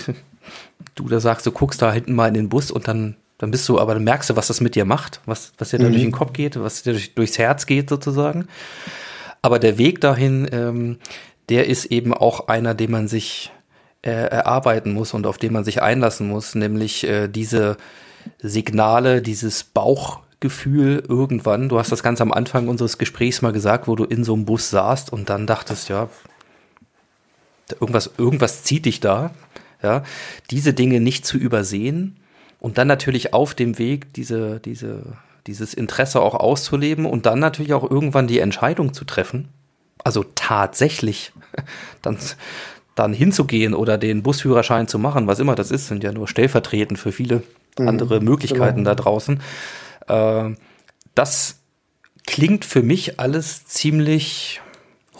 du da sagst, du guckst da hinten mal in den Bus und dann, dann bist du, aber dann merkst du, was das mit dir macht, was, was dir da Mhm. durch den Kopf geht, was dir durch, durchs Herz geht sozusagen. Aber der Weg dahin, ähm, der ist eben auch einer, den man sich äh, erarbeiten muss und auf den man sich einlassen muss, nämlich äh, diese Signale, dieses Bauchgefühl irgendwann. Du hast das ganz am Anfang unseres Gesprächs mal gesagt, wo du in so einem Bus saßt und dann dachtest, ja, irgendwas, irgendwas zieht dich da. Ja, diese Dinge nicht zu übersehen und dann natürlich auf dem Weg diese, diese, dieses Interesse auch auszuleben und dann natürlich auch irgendwann die Entscheidung zu treffen, also tatsächlich dann, dann hinzugehen oder den Busführerschein zu machen, was immer das ist, sind ja nur stellvertretend für viele andere Möglichkeiten da draußen. Äh, das klingt für mich alles ziemlich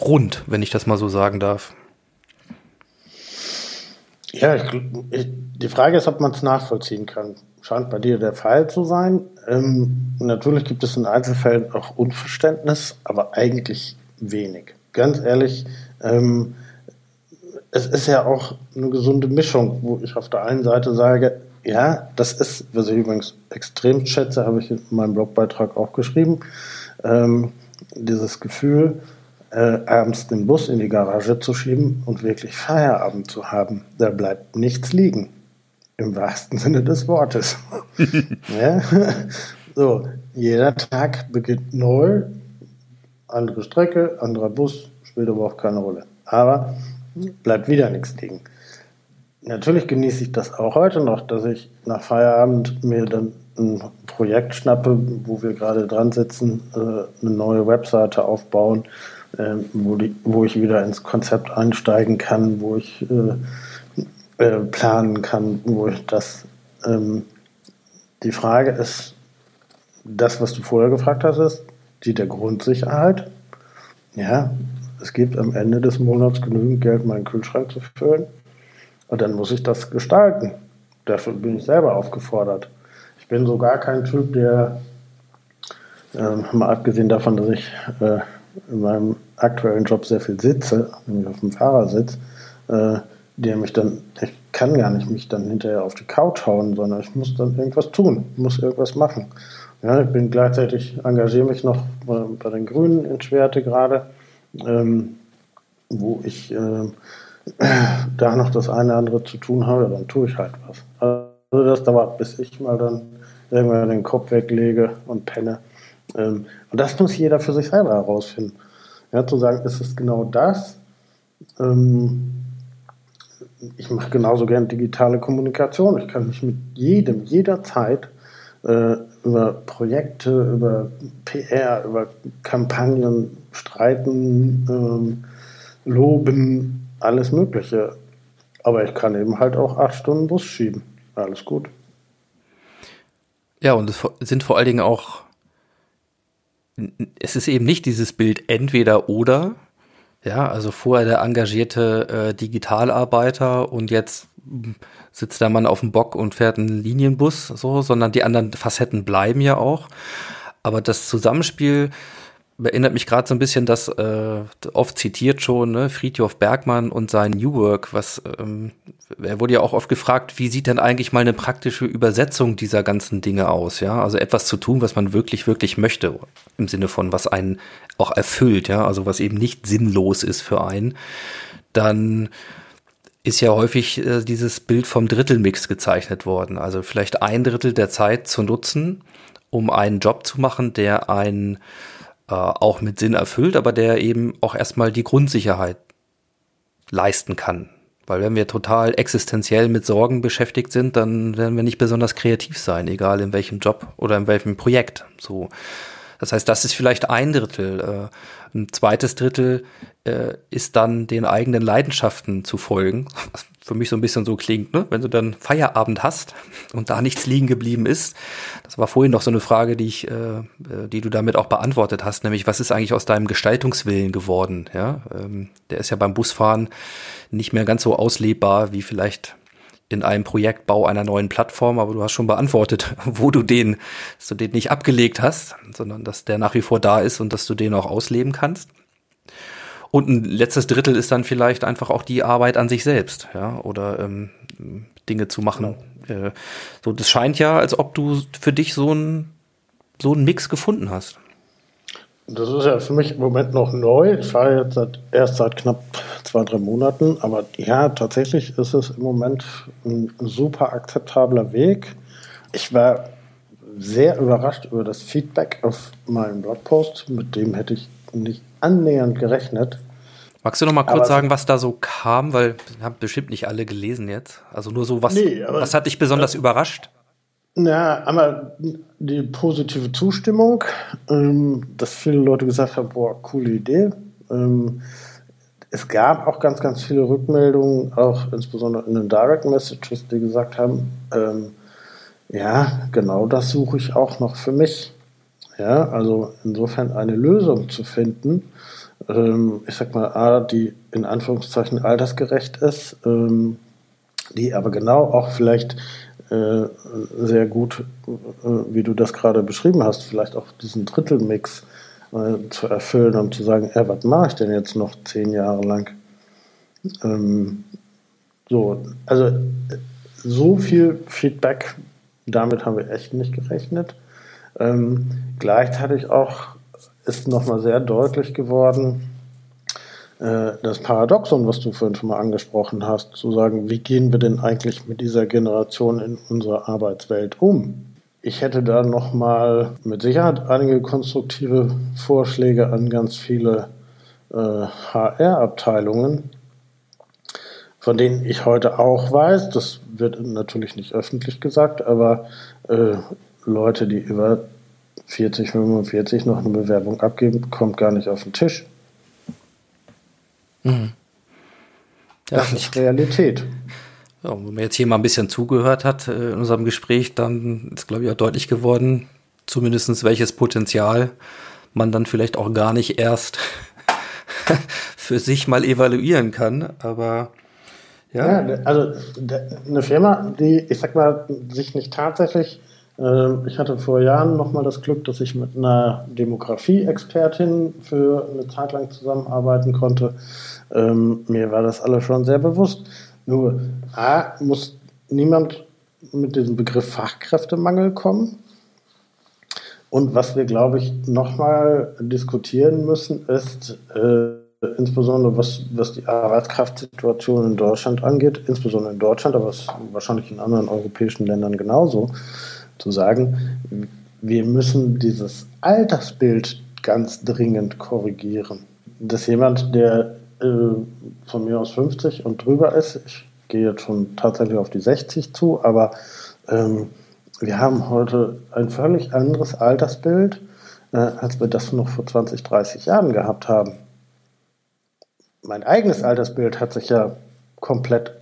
rund, wenn ich das mal so sagen darf. Ja, ich, ich, die Frage ist, ob man es nachvollziehen kann. Scheint bei dir der Fall zu sein. Ähm, natürlich gibt es in Einzelfällen auch Unverständnis, aber eigentlich wenig. Ganz ehrlich, ähm, es ist ja auch eine gesunde Mischung, wo ich auf der einen Seite sage, ja, das ist, was ich übrigens extrem schätze, habe ich in meinem Blogbeitrag auch geschrieben, ähm, dieses Gefühl, äh, abends den Bus in die Garage zu schieben und wirklich Feierabend zu haben. Da bleibt nichts liegen. Im wahrsten Sinne des Wortes. ja? So, jeder Tag beginnt neu. Andere Strecke, anderer Bus, spielt aber auch keine Rolle. Aber bleibt wieder nichts liegen. Natürlich genieße ich das auch heute noch, dass ich nach Feierabend mir dann ein Projekt schnappe, wo wir gerade dran sitzen, äh, eine neue Webseite aufbauen, äh, wo, die, wo ich wieder ins Konzept einsteigen kann, wo ich äh, äh, planen kann, wo ich das. Ähm, die Frage ist, das, was du vorher gefragt hast, ist die der Grundsicherheit. Ja, es gibt am Ende des Monats genügend Geld, meinen Kühlschrank zu füllen. Und dann muss ich das gestalten. Dafür bin ich selber aufgefordert. Ich bin so gar kein Typ, der, äh, mal abgesehen davon, dass ich äh, in meinem aktuellen Job sehr viel sitze, nämlich auf dem Fahrersitz, äh, der mich dann, ich kann gar nicht mich dann hinterher auf die Couch hauen, sondern ich muss dann irgendwas tun, muss irgendwas machen. Ja, ich bin gleichzeitig, engagiere mich noch bei, bei den Grünen in Schwerte gerade, ähm, wo ich äh, da noch das eine oder andere zu tun habe, dann tue ich halt was. Also das dauert, bis ich mal dann irgendwann den Kopf weglege und penne. Ähm, und das muss jeder für sich selber herausfinden. Ja, zu sagen, ist es genau das? Ähm, ich mache genauso gern digitale Kommunikation. Ich kann mich mit jedem, jederzeit äh, über Projekte, über PR, über Kampagnen streiten, ähm, loben, alles Mögliche. Aber ich kann eben halt auch acht Stunden Bus schieben. Alles gut. Ja, und es sind vor allen Dingen auch, es ist eben nicht dieses Bild entweder oder, ja, also vorher der engagierte äh, Digitalarbeiter und jetzt sitzt der Mann auf dem Bock und fährt einen Linienbus, so, sondern die anderen Facetten bleiben ja auch. Aber das Zusammenspiel erinnert mich gerade so ein bisschen, das äh, oft zitiert schon, ne, Friedhof Bergmann und sein New Work, was ähm, er wurde ja auch oft gefragt, wie sieht denn eigentlich mal eine praktische Übersetzung dieser ganzen Dinge aus, ja? Also etwas zu tun, was man wirklich, wirklich möchte, im Sinne von, was einen auch erfüllt, ja, also was eben nicht sinnlos ist für einen, dann ist ja häufig äh, dieses Bild vom Drittelmix gezeichnet worden. Also vielleicht ein Drittel der Zeit zu nutzen, um einen Job zu machen, der einen äh, auch mit Sinn erfüllt, aber der eben auch erstmal die Grundsicherheit leisten kann. Weil wenn wir total existenziell mit Sorgen beschäftigt sind, dann werden wir nicht besonders kreativ sein, egal in welchem Job oder in welchem Projekt. So. Das heißt, das ist vielleicht ein Drittel. Äh, ein zweites Drittel äh, ist dann den eigenen Leidenschaften zu folgen. Für mich so ein bisschen so klingt, ne? Wenn du dann Feierabend hast und da nichts liegen geblieben ist. Das war vorhin noch so eine Frage, die ich, äh, die du damit auch beantwortet hast, nämlich was ist eigentlich aus deinem Gestaltungswillen geworden? Ja, ähm, der ist ja beim Busfahren nicht mehr ganz so auslebbar wie vielleicht in einem Projektbau einer neuen Plattform, aber du hast schon beantwortet, wo du den, dass du den nicht abgelegt hast, sondern dass der nach wie vor da ist und dass du den auch ausleben kannst. Und ein letztes Drittel ist dann vielleicht einfach auch die Arbeit an sich selbst, ja, oder ähm, Dinge zu machen. Äh, so, das scheint ja, als ob du für dich so ein so einen Mix gefunden hast. Das ist ja für mich im Moment noch neu. Ich fahre jetzt seit, erst seit knapp zwei, drei Monaten. Aber ja, tatsächlich ist es im Moment ein super akzeptabler Weg. Ich war sehr überrascht über das Feedback auf meinen Blogpost. Mit dem hätte ich nicht annähernd gerechnet. Magst du noch mal kurz aber sagen, was da so kam? Weil haben bestimmt nicht alle gelesen jetzt. Also nur so, was, nee, was hat dich besonders äh, überrascht? Ja, einmal die positive Zustimmung, ähm, dass viele Leute gesagt haben, boah, coole Idee. Ähm, es gab auch ganz, ganz viele Rückmeldungen, auch insbesondere in den Direct Messages, die gesagt haben, ähm, ja, genau das suche ich auch noch für mich. Ja, also insofern eine Lösung zu finden, ähm, ich sag mal, A, die in Anführungszeichen altersgerecht ist, ähm, die aber genau auch vielleicht äh, sehr gut, äh, wie du das gerade beschrieben hast, vielleicht auch diesen Drittelmix äh, zu erfüllen und zu sagen, ja, was mache ich denn jetzt noch zehn Jahre lang? Ähm, so, also so viel Feedback, damit haben wir echt nicht gerechnet. Ähm, gleichzeitig auch ist nochmal sehr deutlich geworden, äh, das Paradoxon, was du vorhin schon mal angesprochen hast, zu sagen, wie gehen wir denn eigentlich mit dieser Generation in unserer Arbeitswelt um? Ich hätte da nochmal mit Sicherheit einige konstruktive Vorschläge an ganz viele äh, HR-Abteilungen, von denen ich heute auch weiß, das wird natürlich nicht öffentlich gesagt, aber äh, Leute, die über 40, 45 noch eine Bewerbung abgeben, kommt gar nicht auf den Tisch. Mhm. Ja, das ist Realität. Ja, wenn man jetzt hier mal ein bisschen zugehört hat äh, in unserem Gespräch, dann ist, glaube ich, auch deutlich geworden, zumindest welches Potenzial man dann vielleicht auch gar nicht erst für sich mal evaluieren kann. Aber ja. ja. also eine Firma, die, ich sag mal, sich nicht tatsächlich ich hatte vor Jahren nochmal das Glück, dass ich mit einer Demografie-Expertin für eine Zeit lang zusammenarbeiten konnte. Ähm, mir war das alles schon sehr bewusst. Nur, A, muss niemand mit diesem Begriff Fachkräftemangel kommen. Und was wir, glaube ich, nochmal diskutieren müssen, ist äh, insbesondere was, was die Arbeitskraftsituation in Deutschland angeht, insbesondere in Deutschland, aber wahrscheinlich in anderen europäischen Ländern genauso zu sagen, wir müssen dieses Altersbild ganz dringend korrigieren. Dass jemand, der äh, von mir aus 50 und drüber ist, ich gehe jetzt schon tatsächlich auf die 60 zu, aber ähm, wir haben heute ein völlig anderes Altersbild, äh, als wir das noch vor 20, 30 Jahren gehabt haben. Mein eigenes Altersbild hat sich ja komplett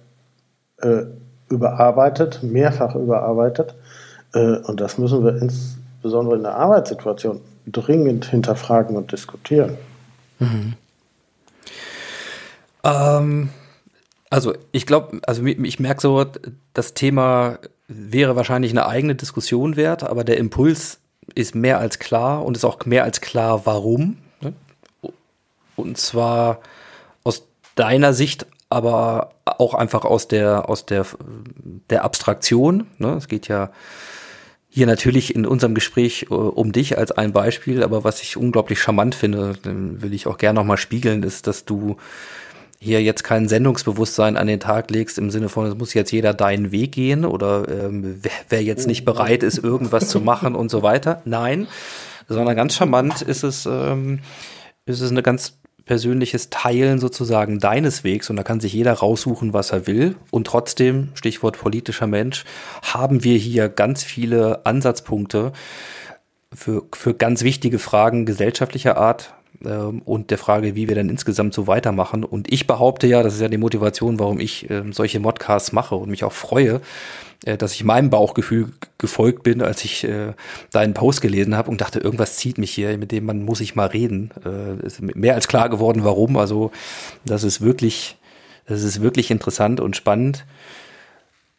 äh, überarbeitet, mehrfach überarbeitet. Äh, und das müssen wir insbesondere in der Arbeitssituation dringend hinterfragen und diskutieren. Mhm. Ähm, also ich glaube, also ich merke so, das Thema wäre wahrscheinlich eine eigene Diskussion wert, aber der Impuls ist mehr als klar und ist auch mehr als klar, warum. Ne? Und zwar aus deiner Sicht, aber auch einfach aus der, aus der, der Abstraktion. Ne? Es geht ja hier natürlich in unserem Gespräch äh, um dich als ein Beispiel, aber was ich unglaublich charmant finde, will ich auch gerne nochmal spiegeln, ist, dass du hier jetzt kein Sendungsbewusstsein an den Tag legst im Sinne von, es muss jetzt jeder deinen Weg gehen oder ähm, wer, wer jetzt nicht bereit ist, irgendwas zu machen und so weiter. Nein, sondern ganz charmant ist es, ähm, ist es eine ganz persönliches Teilen sozusagen deines Wegs und da kann sich jeder raussuchen, was er will. Und trotzdem, Stichwort politischer Mensch, haben wir hier ganz viele Ansatzpunkte für, für ganz wichtige Fragen gesellschaftlicher Art, ähm, und der Frage, wie wir dann insgesamt so weitermachen. Und ich behaupte ja, das ist ja die Motivation, warum ich äh, solche Modcasts mache und mich auch freue, dass ich meinem Bauchgefühl gefolgt bin, als ich äh, deinen Post gelesen habe und dachte, irgendwas zieht mich hier, mit dem man muss ich mal reden. Äh, ist mehr als klar geworden, warum. Also das ist wirklich, das ist wirklich interessant und spannend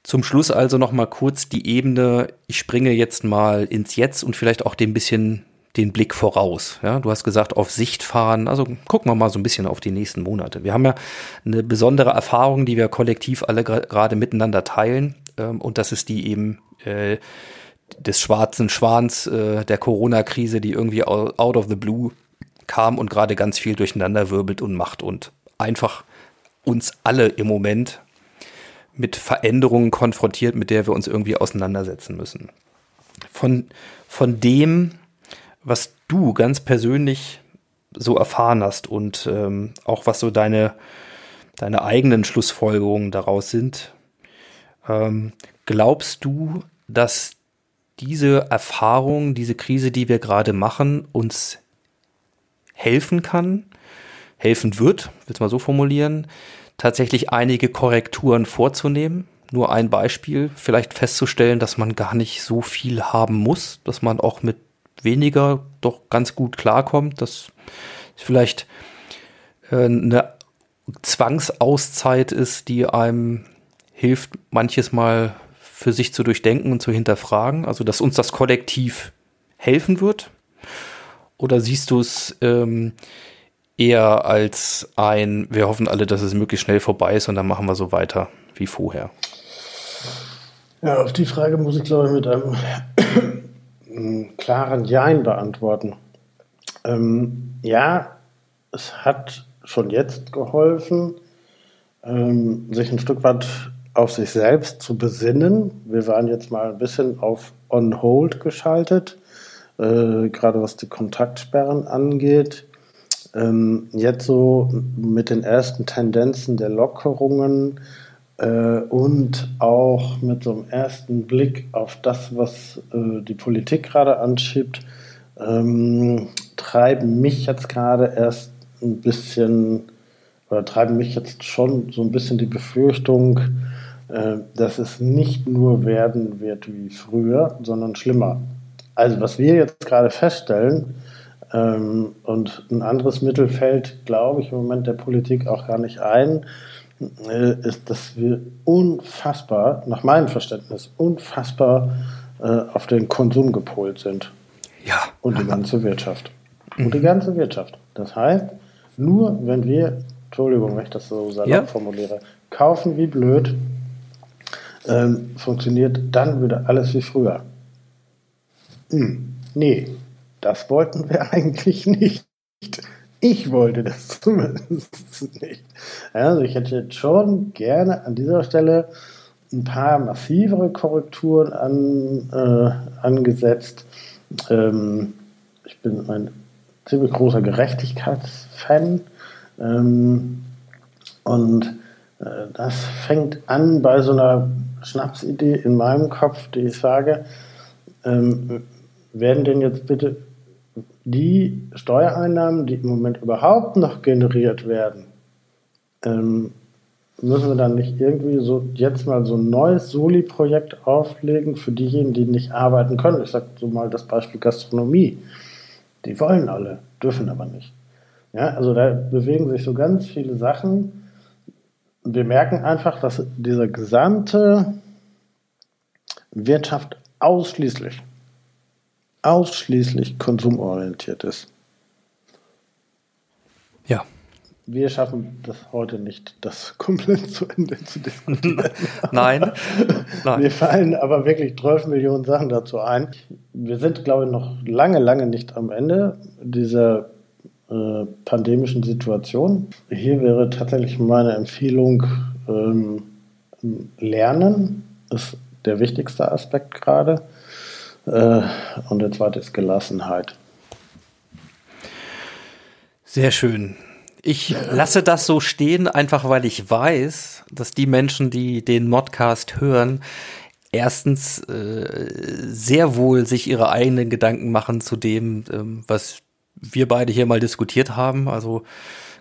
Zum Schluss also noch mal kurz die Ebene. Ich springe jetzt mal ins Jetzt und vielleicht auch den bisschen den Blick voraus. Ja, du hast gesagt, auf Sicht fahren. Also gucken wir mal so ein bisschen auf die nächsten Monate. Wir haben ja eine besondere Erfahrung, die wir kollektiv alle gerade miteinander teilen. Ähm, und das ist die eben äh, des schwarzen Schwans äh, der Corona-Krise, die irgendwie out of the blue kam und gerade ganz viel durcheinander wirbelt und macht und einfach uns alle im Moment mit Veränderungen konfrontiert, mit der wir uns irgendwie auseinandersetzen müssen. Von, von dem, was du ganz persönlich so erfahren hast und ähm, auch was so deine, deine eigenen Schlussfolgerungen daraus sind, ähm, glaubst du, dass diese Erfahrung, diese Krise, die wir gerade machen, uns helfen kann, helfen wird, will es mal so formulieren, tatsächlich einige Korrekturen vorzunehmen. Nur ein Beispiel, vielleicht festzustellen, dass man gar nicht so viel haben muss, dass man auch mit weniger doch ganz gut klarkommt, dass vielleicht äh, eine Zwangsauszeit ist, die einem hilft, manches mal für sich zu durchdenken und zu hinterfragen. Also, dass uns das Kollektiv helfen wird. Oder siehst du es ähm, eher als ein, wir hoffen alle, dass es möglichst schnell vorbei ist und dann machen wir so weiter wie vorher? Ja, auf die Frage muss ich, glaube ich, mit einem klaren Jein beantworten. Ähm, ja, es hat schon jetzt geholfen, ähm, sich ein Stück weit auf sich selbst zu besinnen. Wir waren jetzt mal ein bisschen auf On Hold geschaltet, äh, gerade was die Kontaktsperren angeht. Ähm, jetzt so mit den ersten Tendenzen der Lockerungen äh, und auch mit so einem ersten Blick auf das, was äh, die Politik gerade anschiebt, ähm, treiben mich jetzt gerade erst ein bisschen oder treiben mich jetzt schon so ein bisschen die Befürchtung, dass es nicht nur werden wird wie früher, sondern schlimmer. Also was wir jetzt gerade feststellen, ähm, und ein anderes Mittel fällt, glaube ich, im Moment der Politik auch gar nicht ein, äh, ist, dass wir unfassbar, nach meinem Verständnis, unfassbar äh, auf den Konsum gepolt sind. Ja. Und die ganze Wirtschaft. Und die ganze Wirtschaft. Das heißt, nur wenn wir, Entschuldigung, wenn ich das so salopp ja. formuliere, kaufen wie blöd, ähm, funktioniert dann wieder alles wie früher. Hm, nee, das wollten wir eigentlich nicht. Ich wollte das zumindest nicht. Also ich hätte jetzt schon gerne an dieser Stelle ein paar massivere Korrekturen an, äh, angesetzt. Ähm, ich bin ein ziemlich großer Gerechtigkeitsfan. Ähm, und äh, das fängt an bei so einer Schnapsidee in meinem Kopf, die ich sage, ähm, werden denn jetzt bitte die Steuereinnahmen, die im Moment überhaupt noch generiert werden, ähm, müssen wir dann nicht irgendwie so jetzt mal so ein neues Soli-Projekt auflegen für diejenigen, die nicht arbeiten können? Ich sage so mal das Beispiel Gastronomie. Die wollen alle, dürfen aber nicht. Ja, also da bewegen sich so ganz viele Sachen. Wir merken einfach, dass dieser gesamte Wirtschaft ausschließlich ausschließlich konsumorientiert ist. Ja. Wir schaffen das heute nicht, das komplett zu Ende zu diskutieren. nein, nein. Mir fallen aber wirklich 12 Millionen Sachen dazu ein. Wir sind, glaube ich, noch lange, lange nicht am Ende dieser äh, pandemischen Situation. Hier wäre tatsächlich meine Empfehlung, ähm, Lernen ist der wichtigste Aspekt gerade. Äh, und der zweite ist Gelassenheit. Sehr schön. Ich lasse das so stehen, einfach weil ich weiß, dass die Menschen, die den Modcast hören, erstens äh, sehr wohl sich ihre eigenen Gedanken machen zu dem, ähm, was wir beide hier mal diskutiert haben. Also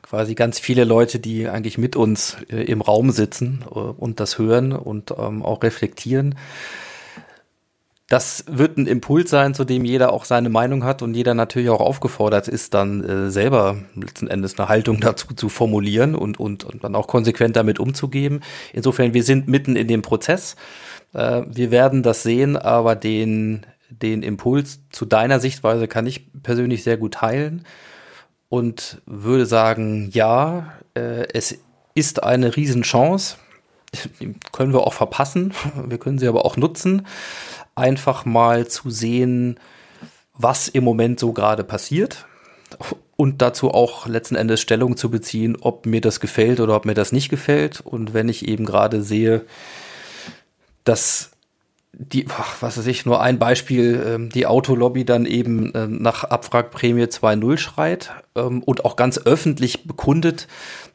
quasi ganz viele Leute, die eigentlich mit uns äh, im Raum sitzen äh, und das hören und ähm, auch reflektieren das wird ein Impuls sein, zu dem jeder auch seine Meinung hat und jeder natürlich auch aufgefordert ist, dann äh, selber letzten Endes eine Haltung dazu zu formulieren und, und, und dann auch konsequent damit umzugeben. Insofern, wir sind mitten in dem Prozess. Äh, wir werden das sehen, aber den, den Impuls zu deiner Sichtweise kann ich persönlich sehr gut teilen und würde sagen, ja, äh, es ist eine Riesenchance. Die können wir auch verpassen. Wir können sie aber auch nutzen einfach mal zu sehen, was im Moment so gerade passiert und dazu auch letzten Endes Stellung zu beziehen, ob mir das gefällt oder ob mir das nicht gefällt. Und wenn ich eben gerade sehe, dass die, was weiß ich, nur ein Beispiel, ähm, die Autolobby dann eben ähm, nach Abwrackprämie 2.0 schreit ähm, und auch ganz öffentlich bekundet,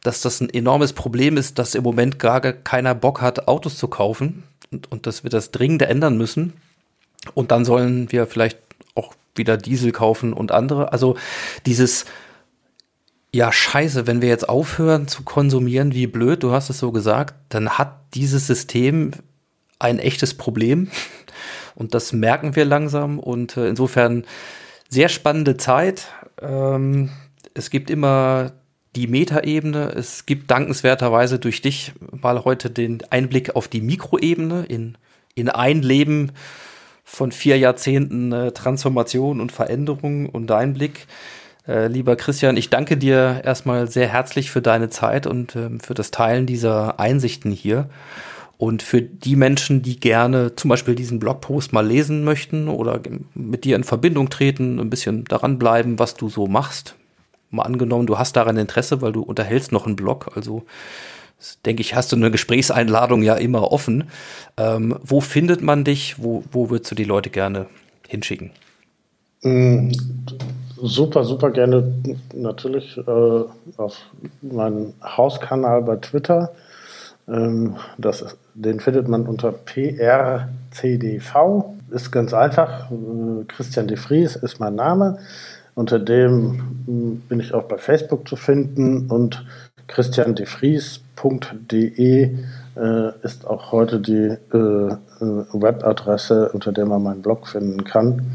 dass das ein enormes Problem ist, dass im Moment gar keiner Bock hat, Autos zu kaufen und, und dass wir das dringend ändern müssen. Und dann sollen wir vielleicht auch wieder Diesel kaufen und andere. Also dieses, ja, scheiße, wenn wir jetzt aufhören zu konsumieren, wie blöd, du hast es so gesagt, dann hat dieses System ein echtes Problem. Und das merken wir langsam. Und äh, insofern sehr spannende Zeit. Ähm, es gibt immer die Metaebene. Es gibt dankenswerterweise durch dich mal heute den Einblick auf die Mikroebene in, in ein Leben von vier Jahrzehnten äh, Transformation und Veränderung und dein Blick. Äh, lieber Christian, ich danke dir erstmal sehr herzlich für deine Zeit und ähm, für das Teilen dieser Einsichten hier. Und für die Menschen, die gerne zum Beispiel diesen Blogpost mal lesen möchten oder mit dir in Verbindung treten, ein bisschen daran bleiben, was du so machst. Mal angenommen, du hast daran Interesse, weil du unterhältst noch einen Blog. Also denke ich, hast du eine Gesprächseinladung ja immer offen. Ähm, wo findet man dich? Wo, wo würdest du die Leute gerne hinschicken? Mm, super, super gerne natürlich äh, auf meinen Hauskanal bei Twitter. Ähm, das, den findet man unter PRCDV. Ist ganz einfach. Christian de Vries ist mein Name. Unter dem mm, bin ich auch bei Facebook zu finden und Christian de Vries www.blog.de äh, ist auch heute die äh, äh, Webadresse, unter der man meinen Blog finden kann.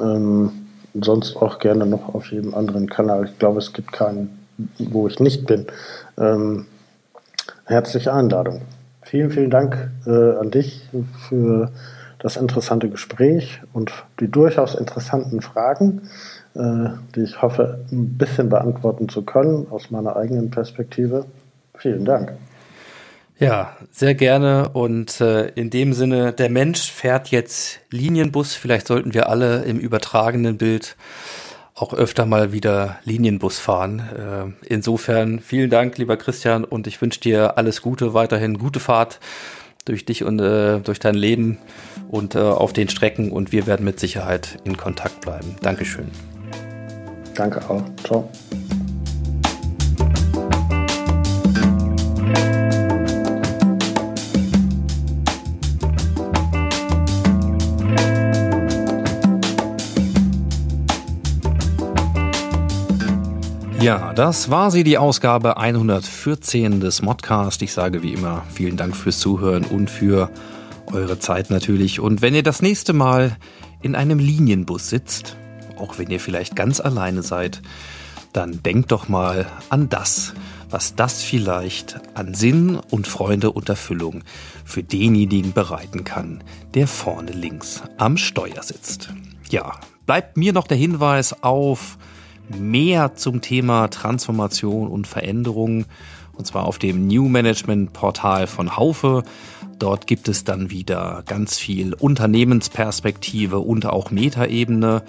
Ähm, sonst auch gerne noch auf jedem anderen Kanal. Ich glaube, es gibt keinen, wo ich nicht bin. Ähm, herzliche Einladung. Vielen, vielen Dank äh, an dich für das interessante Gespräch und die durchaus interessanten Fragen, äh, die ich hoffe, ein bisschen beantworten zu können aus meiner eigenen Perspektive. Vielen Dank. Ja, sehr gerne. Und äh, in dem Sinne, der Mensch fährt jetzt Linienbus. Vielleicht sollten wir alle im übertragenen Bild auch öfter mal wieder Linienbus fahren. Äh, insofern vielen Dank, lieber Christian, und ich wünsche dir alles Gute, weiterhin gute Fahrt durch dich und äh, durch dein Leben und äh, auf den Strecken und wir werden mit Sicherheit in Kontakt bleiben. Dankeschön. Danke auch. Ciao. Ja, das war sie, die Ausgabe 114 des Modcast. Ich sage wie immer vielen Dank fürs Zuhören und für eure Zeit natürlich. Und wenn ihr das nächste Mal in einem Linienbus sitzt, auch wenn ihr vielleicht ganz alleine seid, dann denkt doch mal an das, was das vielleicht an Sinn und Freunde und Erfüllung für denjenigen bereiten kann, der vorne links am Steuer sitzt. Ja, bleibt mir noch der Hinweis auf mehr zum Thema Transformation und Veränderung und zwar auf dem New Management Portal von Haufe. Dort gibt es dann wieder ganz viel Unternehmensperspektive und auch Metaebene.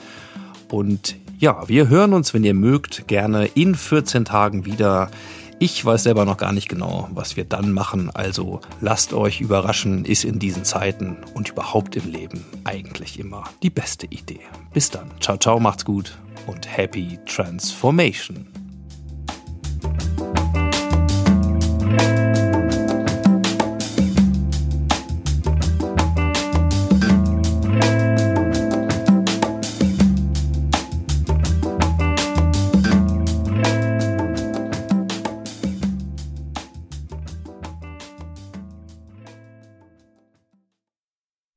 Und ja, wir hören uns, wenn ihr mögt, gerne in 14 Tagen wieder. Ich weiß selber noch gar nicht genau, was wir dann machen, also lasst euch überraschen, ist in diesen Zeiten und überhaupt im Leben eigentlich immer die beste Idee. Bis dann. Ciao, ciao, macht's gut und happy transformation.